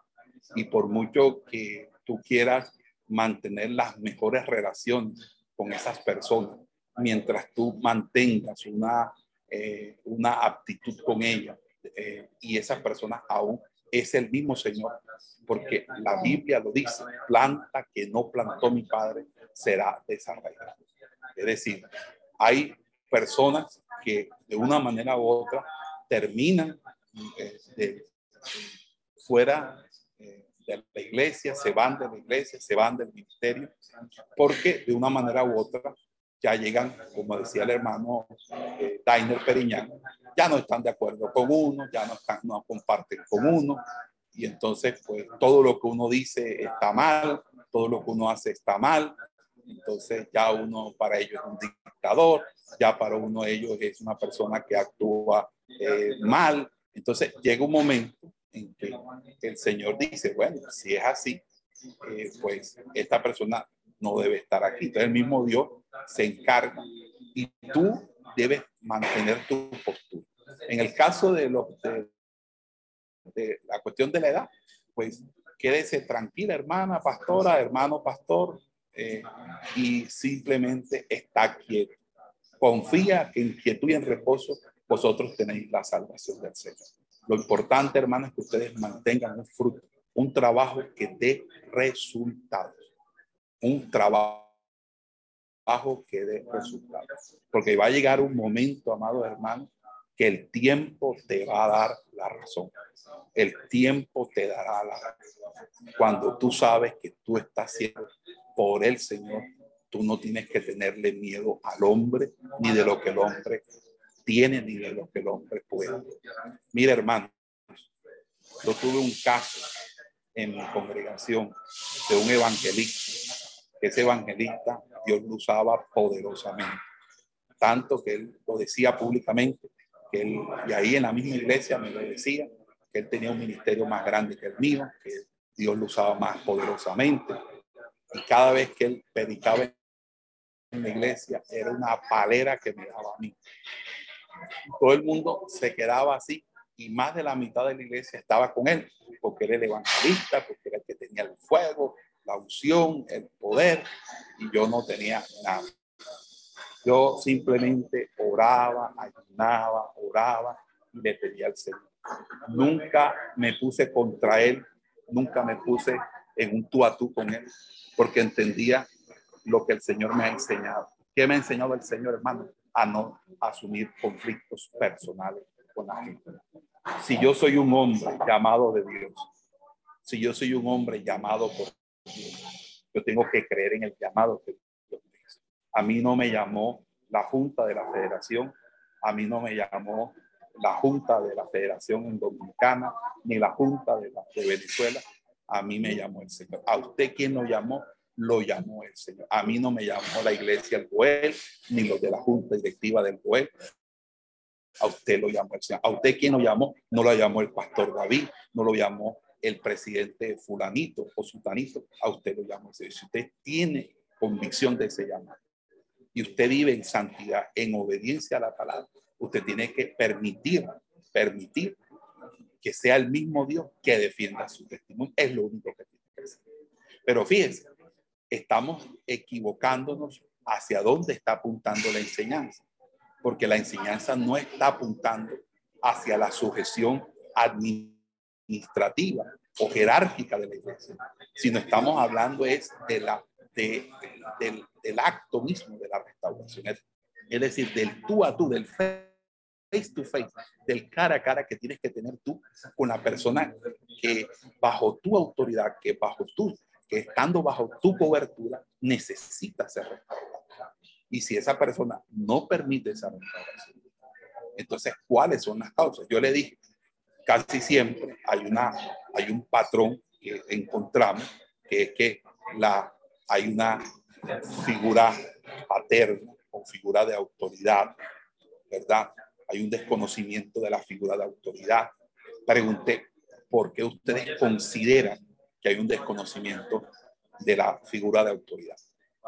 Y por mucho que tú quieras mantener las mejores relaciones con esas personas, mientras tú mantengas una eh, una aptitud con ella eh, y esa persona aún es el mismo Señor, porque la Biblia lo dice, planta que no plantó mi padre será desarraigada. Es decir, hay personas que de una manera u otra terminan eh, fuera de la iglesia, se van de la iglesia, se van del ministerio, porque de una manera u otra ya llegan, como decía el hermano eh, Dainer Periñán, ya no están de acuerdo con uno, ya no, están, no comparten con uno, y entonces pues todo lo que uno dice está mal, todo lo que uno hace está mal, entonces ya uno para ellos es un dictador, ya para uno de ellos es una persona que actúa eh, mal, entonces llega un momento en que el Señor dice, bueno, si es así, eh, pues esta persona no debe estar aquí. Entonces el mismo Dios se encarga y tú debes mantener tu postura. En el caso de, los, de, la cuestión de la edad, pues quédese tranquila, hermana pastora, hermano pastor, eh, y simplemente está quieto. Confía en quietud y en reposo vosotros tenéis la salvación del Señor. Lo importante, hermano, es que ustedes mantengan un fruto, un trabajo que dé resultados un trabajo que dé resultados. Porque va a llegar un momento, amado hermano, que el tiempo te va a dar la razón. El tiempo te dará la razón. Cuando tú sabes que tú estás siendo por el Señor, tú no tienes que tenerle miedo al hombre, ni de lo que el hombre tiene, ni de lo que el hombre puede. Mira, hermano, yo tuve un caso en mi congregación de un evangelista ese evangelista Dios lo usaba poderosamente. Tanto que él lo decía públicamente, que él, y ahí en la misma iglesia me lo decía, que él tenía un ministerio más grande que el mío, que Dios lo usaba más poderosamente. Y cada vez que él predicaba en la iglesia, era una palera que me daba a mí. Todo el mundo se quedaba así y más de la mitad de la iglesia estaba con él, porque era evangelista, porque era el que tenía el fuego, la unción, el poder, y yo no tenía nada. Yo simplemente oraba, ayunaba, oraba y le pedía al Señor. Nunca me puse contra él, nunca me puse en un tú a tú con él, porque entendía lo que el Señor me ha enseñado. ¿Qué me ha enseñado el Señor, hermano? A no asumir conflictos personales con la gente. Si yo soy un hombre llamado de Dios, si yo soy un hombre llamado por yo tengo que creer en el llamado que Dios me hizo. A mí no me llamó la Junta de la Federación, a mí no me llamó la Junta de la Federación Dominicana, ni la Junta de, la, Venezuela, a mí me llamó el Señor. A usted quien lo llamó, lo llamó el Señor. A mí no me llamó la iglesia el Goel, ni los de la Junta Directiva del Goel. A usted lo llamó el Señor. A usted quien lo llamó, no lo llamó el pastor David, no lo llamó el presidente fulanito o sultanito. A usted lo Señor. Si usted tiene convicción de ese llamado y usted vive en santidad, en obediencia a la palabra, usted tiene que permitir, permitir que sea el mismo Dios que defienda su testimonio. Es lo único que tiene que hacer. Pero fíjense, estamos equivocándonos hacia dónde está apuntando la enseñanza, porque la enseñanza no está apuntando hacia la sujeción administrativa o jerárquica de la iglesia, sino estamos hablando es de la, de, del, del acto mismo de la restauración, es decir, del tú a tú, del face to face, del cara a cara que tienes que tener tú con la persona que bajo tu autoridad, que bajo tú, que estando bajo tu cobertura, necesita ser restaurada. Y si esa persona no permite esa restauración, entonces, ¿cuáles son las causas? Yo le dije, casi siempre hay, una, hay un patrón que encontramos, que es que la, hay una figura paterna o figura de autoridad, ¿verdad? hay un desconocimiento de la figura de autoridad. Pregunté, ¿por qué ustedes consideran que hay un desconocimiento de la figura de autoridad?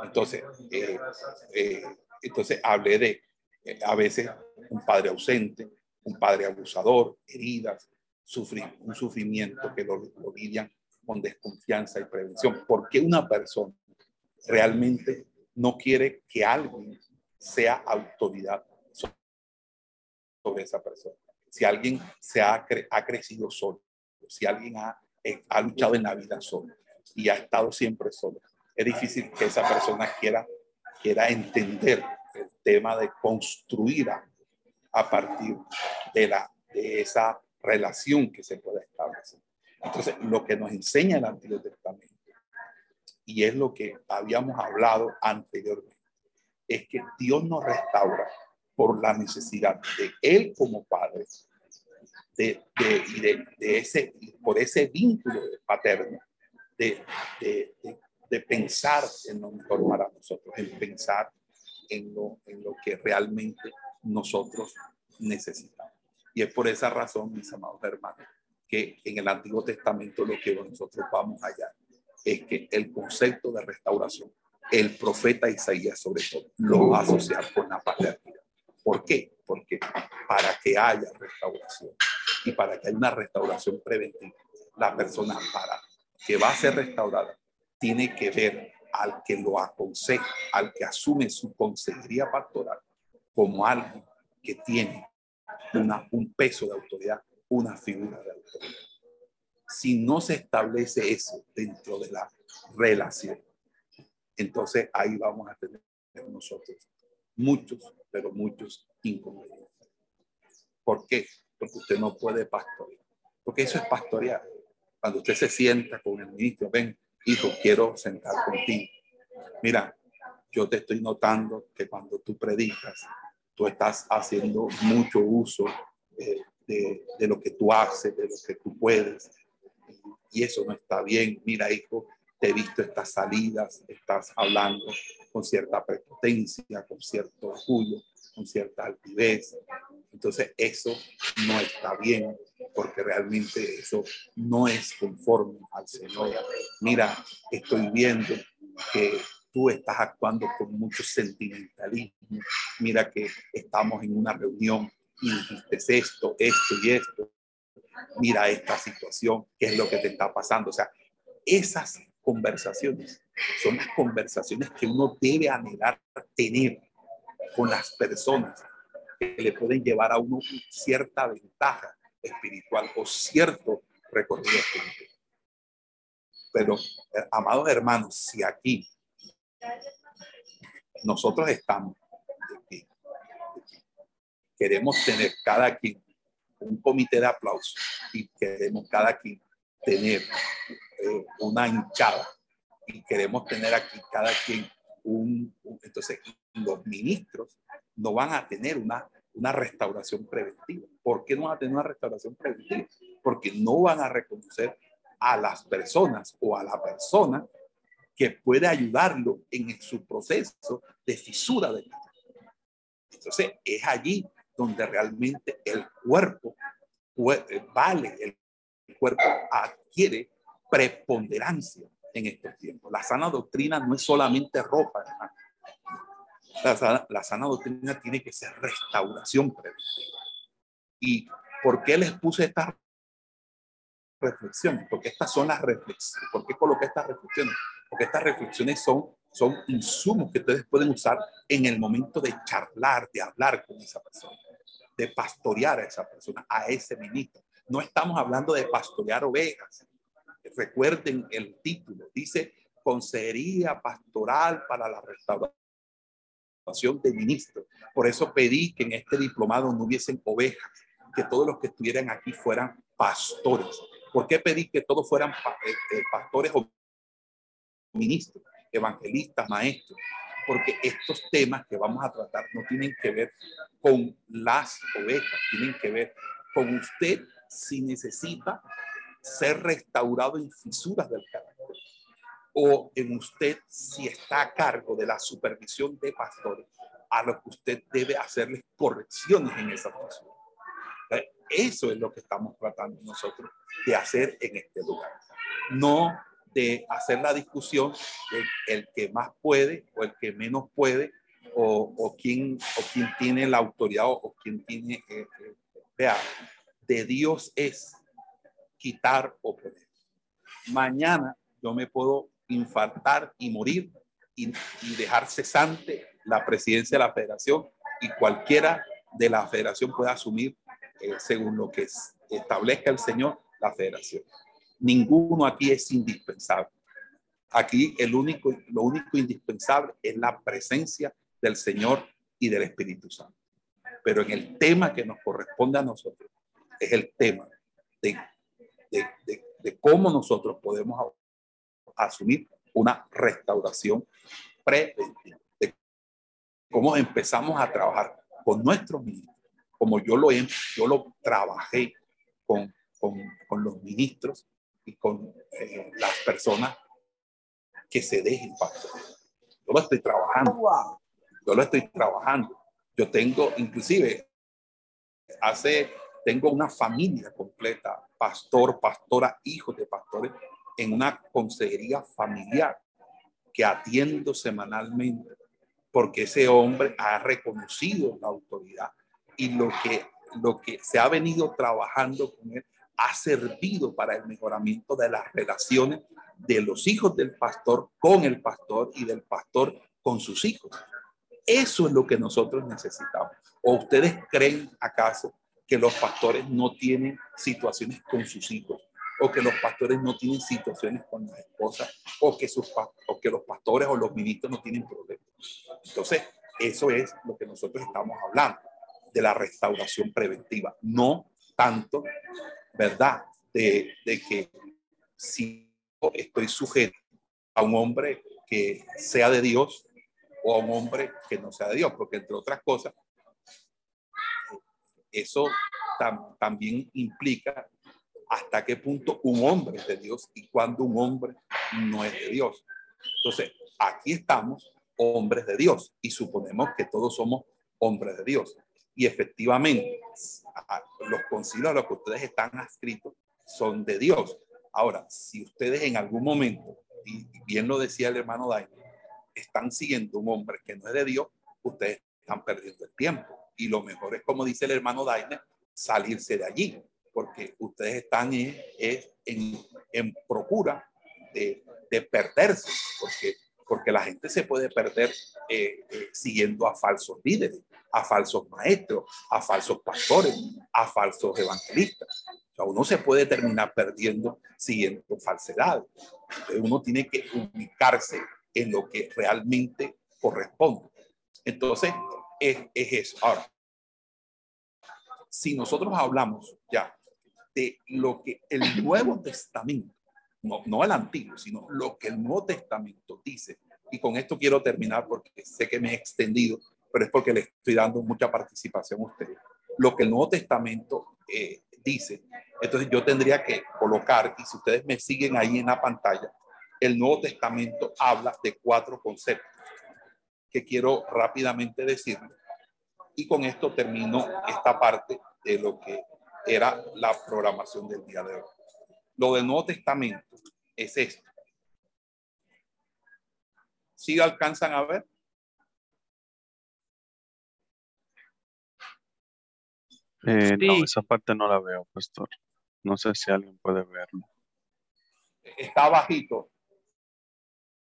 Entonces, eh, eh, entonces hablé de eh, a veces un padre ausente, un padre abusador, heridas, sufrir, un sufrimiento que lo, lo lidian con desconfianza y prevención. ¿Por qué una persona realmente no quiere que alguien sea autoridad sobre esa persona. Si alguien se ha, ha crecido solo, si alguien ha, eh, ha luchado en la vida solo y ha estado siempre solo, es difícil que esa persona quiera, quiera entender el tema de construir a, a partir de, la, de esa relación que se puede establecer. Entonces, lo que nos enseña el Antiguo Testamento, y es lo que habíamos hablado anteriormente, es que Dios nos restaura por la necesidad de él como padre, de, de, de, ese, por ese vínculo paterno, de, de, pensar en lo mejor para nosotros, en pensar en lo, en lo que realmente nosotros necesitamos. Y es por esa razón, mis amados hermanos, que en el Antiguo Testamento lo que nosotros vamos allá es que el concepto de restauración, el profeta Isaías sobre todo, lo va a asociar con la paternidad. ¿Por qué? Porque para que haya restauración y para que haya una restauración preventiva, la persona para que va a ser restaurada tiene que ver al que lo aconseja, al que asume su consejería pastoral como alguien que tiene una, un peso de autoridad, una figura de autoridad. Si no se establece eso dentro de la relación, entonces ahí vamos a tener nosotros muchos, pero muchos inconvenientes. ¿Por qué? Porque usted no puede pastorear. Porque eso es pastorear. Cuando usted se sienta con el ministro, ven, hijo, quiero sentar contigo. Mira, yo te estoy notando que cuando tú predicas, tú estás haciendo mucho uso eh, de, de, lo que tú haces, de lo que tú puedes. Y eso no está bien. Mira, hijo, te he visto estas salidas, estás hablando con cierta prepotencia, con cierto orgullo, con cierta altivez. Entonces eso no está bien porque realmente eso no es conforme al Señor. Mira, estoy viendo que tú estás actuando con mucho sentimentalismo. Mira que estamos en una reunión y dijiste esto, esto y esto. mira esta situación, qué es lo que te está pasando. O sea, esas conversaciones son las conversaciones que uno debe anhelar tener con las personas que le pueden llevar a uno cierta ventaja espiritual o cierto recorrido espiritual. Pero, eh, amados hermanos, si aquí nosotros estamos, queremos tener cada quien un comité de aplauso y queremos cada quien tener eh, una hinchada y queremos tener aquí cada quien un, entonces los ministros no van a tener una, una restauración preventiva. ¿Por qué no van a tener una restauración preventiva? Porque no van a reconocer a las personas o a la persona que puede ayudarlo en su proceso de fisura de vida. Entonces, es allí donde realmente el cuerpo vale, el cuerpo adquiere preponderancia en estos tiempos. La sana doctrina no es solamente ropa, La sana, la sana doctrina tiene que ser restauración preventiva. ¿Y por qué les puse esta reflexiones, porque estas son las reflexiones. ¿Por qué coloqué estas reflexiones? Porque estas reflexiones son, son insumos que ustedes pueden usar en el momento de charlar, de hablar con esa persona, de pastorear a esa persona, a ese ministro. No estamos hablando de pastorear ovejas. Recuerden el título, dice Consejería Pastoral para la Restauración de Ministros. Por eso pedí que en este diplomado no hubiesen ovejas, que todos los que estuvieran aquí fueran pastores. ¿Por qué pedí que todos fueran eh, eh, pastores o ministros, evangelistas, maestros? Porque estos temas que vamos a tratar no tienen que ver con las ovejas, tienen que ver con usted si necesita ser restaurado en fisuras del carácter o en usted si está a cargo de la supervisión de pastores a lo que usted debe hacerles correcciones en esa fisuras. Eso es lo que estamos tratando nosotros de hacer en este lugar. No de hacer la discusión de el que más puede o el que menos puede o, o quién, o quién tiene la autoridad o, quién tiene... Eh, eh, vea, de Dios es quitar o poner. Mañana yo me puedo infartar y morir y, dejar cesante la presidencia de la federación y cualquiera de la federación puede asumir eh, según lo que establezca el Señor, la federación. Ninguno aquí es indispensable. Aquí el único, lo único indispensable es la presencia del Señor y del Espíritu Santo. Pero en el tema que nos corresponde a nosotros, es el tema de, de, de, cómo nosotros podemos asumir una restauración preventiva, de cómo empezamos a trabajar con nuestros ministros como yo lo, yo lo trabajé con, con, con los ministros y con eh, las personas que se dejen pastor. Yo lo estoy trabajando. Yo lo estoy trabajando. Yo tengo, inclusive, hace, tengo una familia completa, pastor, pastora, hijos de pastores, en una consejería familiar que atiendo semanalmente, porque ese hombre ha reconocido la autoridad y lo que, lo que se ha venido trabajando con él ha servido para el mejoramiento de las relaciones de los hijos del pastor con el pastor y del pastor con sus hijos. Eso es lo que nosotros necesitamos. ¿O ustedes creen acaso que los pastores no tienen situaciones con sus hijos? ¿O que los pastores no tienen situaciones con las esposas? ¿O que, sus, o que los pastores o los ministros no tienen problemas? Entonces, eso es lo que nosotros estamos hablando de la restauración preventiva, no tanto, ¿verdad? De, que si estoy sujeto a un hombre que sea de Dios o a un hombre que no sea de Dios, porque entre otras cosas, eso también implica hasta qué punto un hombre es de Dios y cuando un hombre no es de Dios. Entonces, aquí estamos hombres de Dios y suponemos que todos somos hombres de Dios. Y efectivamente, los concilios a los que ustedes están adscritos son de Dios. Ahora, si ustedes en algún momento, y bien lo decía el hermano Dain, están siguiendo un hombre que no es de Dios, ustedes están perdiendo el tiempo. Y lo mejor es, como dice el hermano Daine, salirse de allí. porque ustedes están en, en, en procura de, de, perderse, porque, porque la gente se puede perder eh, eh, siguiendo a falsos líderes, a falsos maestros, a falsos pastores, a falsos evangelistas. O sea, uno se puede terminar perdiendo siguiendo falsedades. uno tiene que ubicarse en lo que realmente corresponde. Entonces, es, es eso. Ahora, si nosotros hablamos ya de lo que el Nuevo Testamento, no, no el Antiguo, sino lo que el Nuevo Testamento dice, y con esto quiero terminar porque sé que me he extendido, pero es porque le estoy dando mucha participación a ustedes. Lo que el Nuevo Testamento eh, dice, entonces yo tendría que colocar, y si ustedes me siguen ahí en la pantalla, el Nuevo Testamento habla de cuatro conceptos que quiero rápidamente decirles. Y con esto termino esta parte de lo que era la programación del día de hoy. Lo del Nuevo Testamento es esto. ¿Sí alcanzan a ver? Eh, No, esa parte no la veo, pastor. No sé si alguien puede verlo. Está bajito.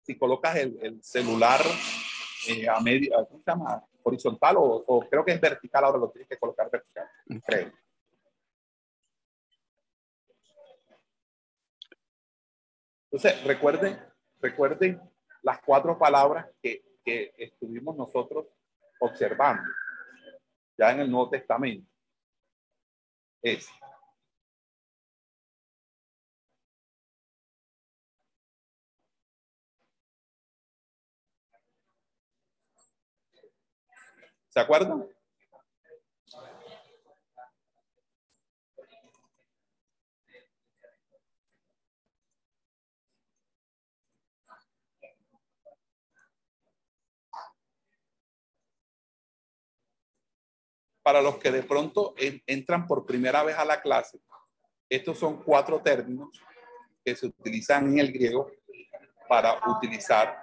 Si colocas el, el celular eh, a medio, ¿cómo se llama? Horizontal o, o, creo que es vertical, ahora lo tienes que colocar vertical, creo. Entonces, recuerden, recuerden las cuatro palabras que, que estuvimos nosotros observando ya en el Nuevo Testamento. Es ¿Se acuerdan? Para los que de pronto entran por primera vez a la clase, estos son cuatro términos que se utilizan en el griego para utilizar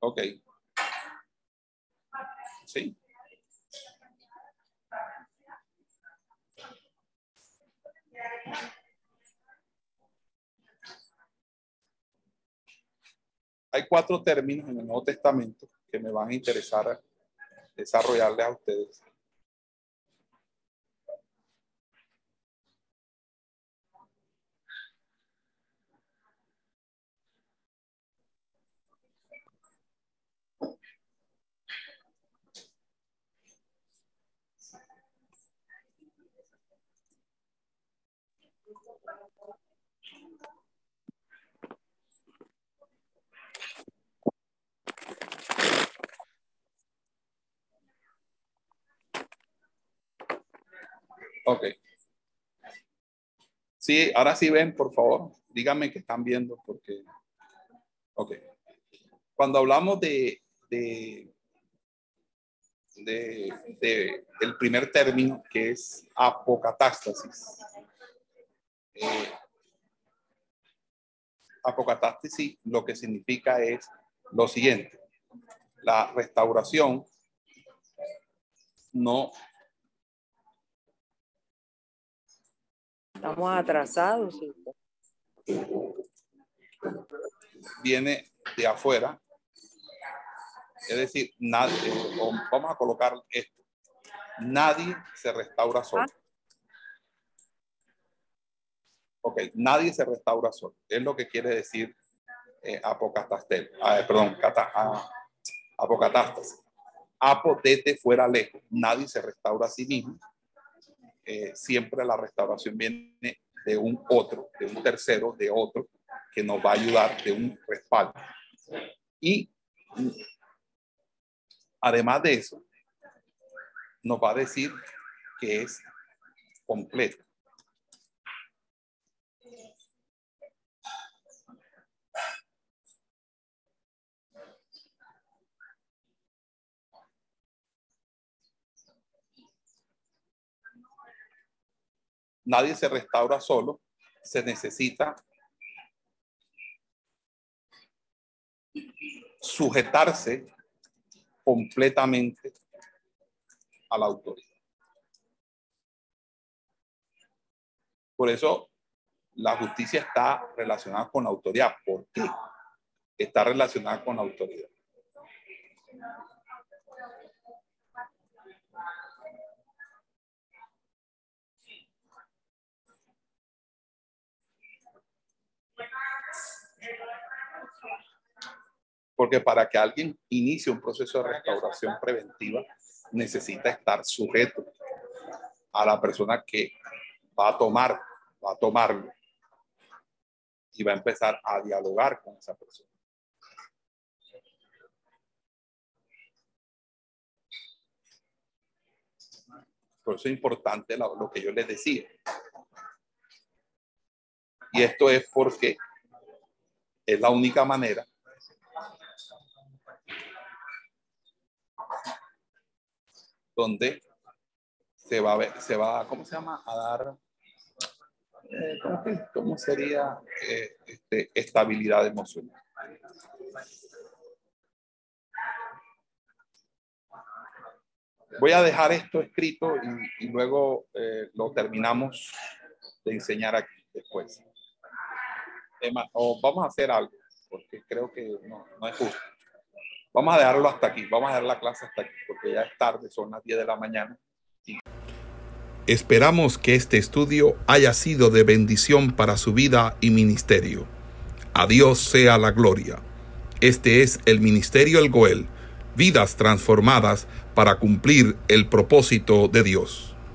Ok. Sí. Hay cuatro términos en el Nuevo Testamento que me van a interesar desarrollarles a ustedes. Ok. Sí, ahora sí ven, por favor. Díganme que están viendo porque... Ok. Cuando hablamos de, de, de, del primer término, que es apocatástasis. Eh, apocatástasis lo que significa es lo siguiente. La restauración no Estamos atrasados. Viene de afuera. Es decir, nadie, vamos a colocar esto. Nadie se restaura solo. Ok, nadie se restaura solo. Es lo que quiere decir eh, apocatastel. Ah, perdón, cata, ah, apocatástasis. Apotete fuera lejos. Nadie se restaura a sí mismo eh, siempre la restauración viene de un otro, de un tercero, de otro, que nos va a ayudar, de un respaldo. Y además de eso, nos va a decir que es completo. Nadie se restaura solo, se necesita sujetarse completamente a la autoridad. Por eso la justicia está relacionada con la autoridad. ¿Por qué? Está relacionada con la autoridad. Porque para que alguien inicie un proceso de restauración preventiva, necesita estar sujeto a la persona que va a tomar, va a tomarlo y va a empezar a dialogar con esa persona. Por eso es importante lo, lo que yo les decía. Y esto es porque es la única manera donde se va a ver, se va, ¿cómo se llama? A dar, eh, ¿cómo, sería eh, este, estabilidad emocional? Voy a dejar esto escrito y, luego eh, lo terminamos de enseñar aquí después. O vamos a hacer algo, porque creo que no, no es justo. Vamos a dejarlo hasta aquí, vamos a dejar la clase hasta aquí, porque ya es tarde, son las 10 de la mañana. Esperamos que este estudio haya sido de bendición para su vida y ministerio. A Dios sea la gloria. Este es el Ministerio El Goel, vidas transformadas para cumplir el propósito de Dios.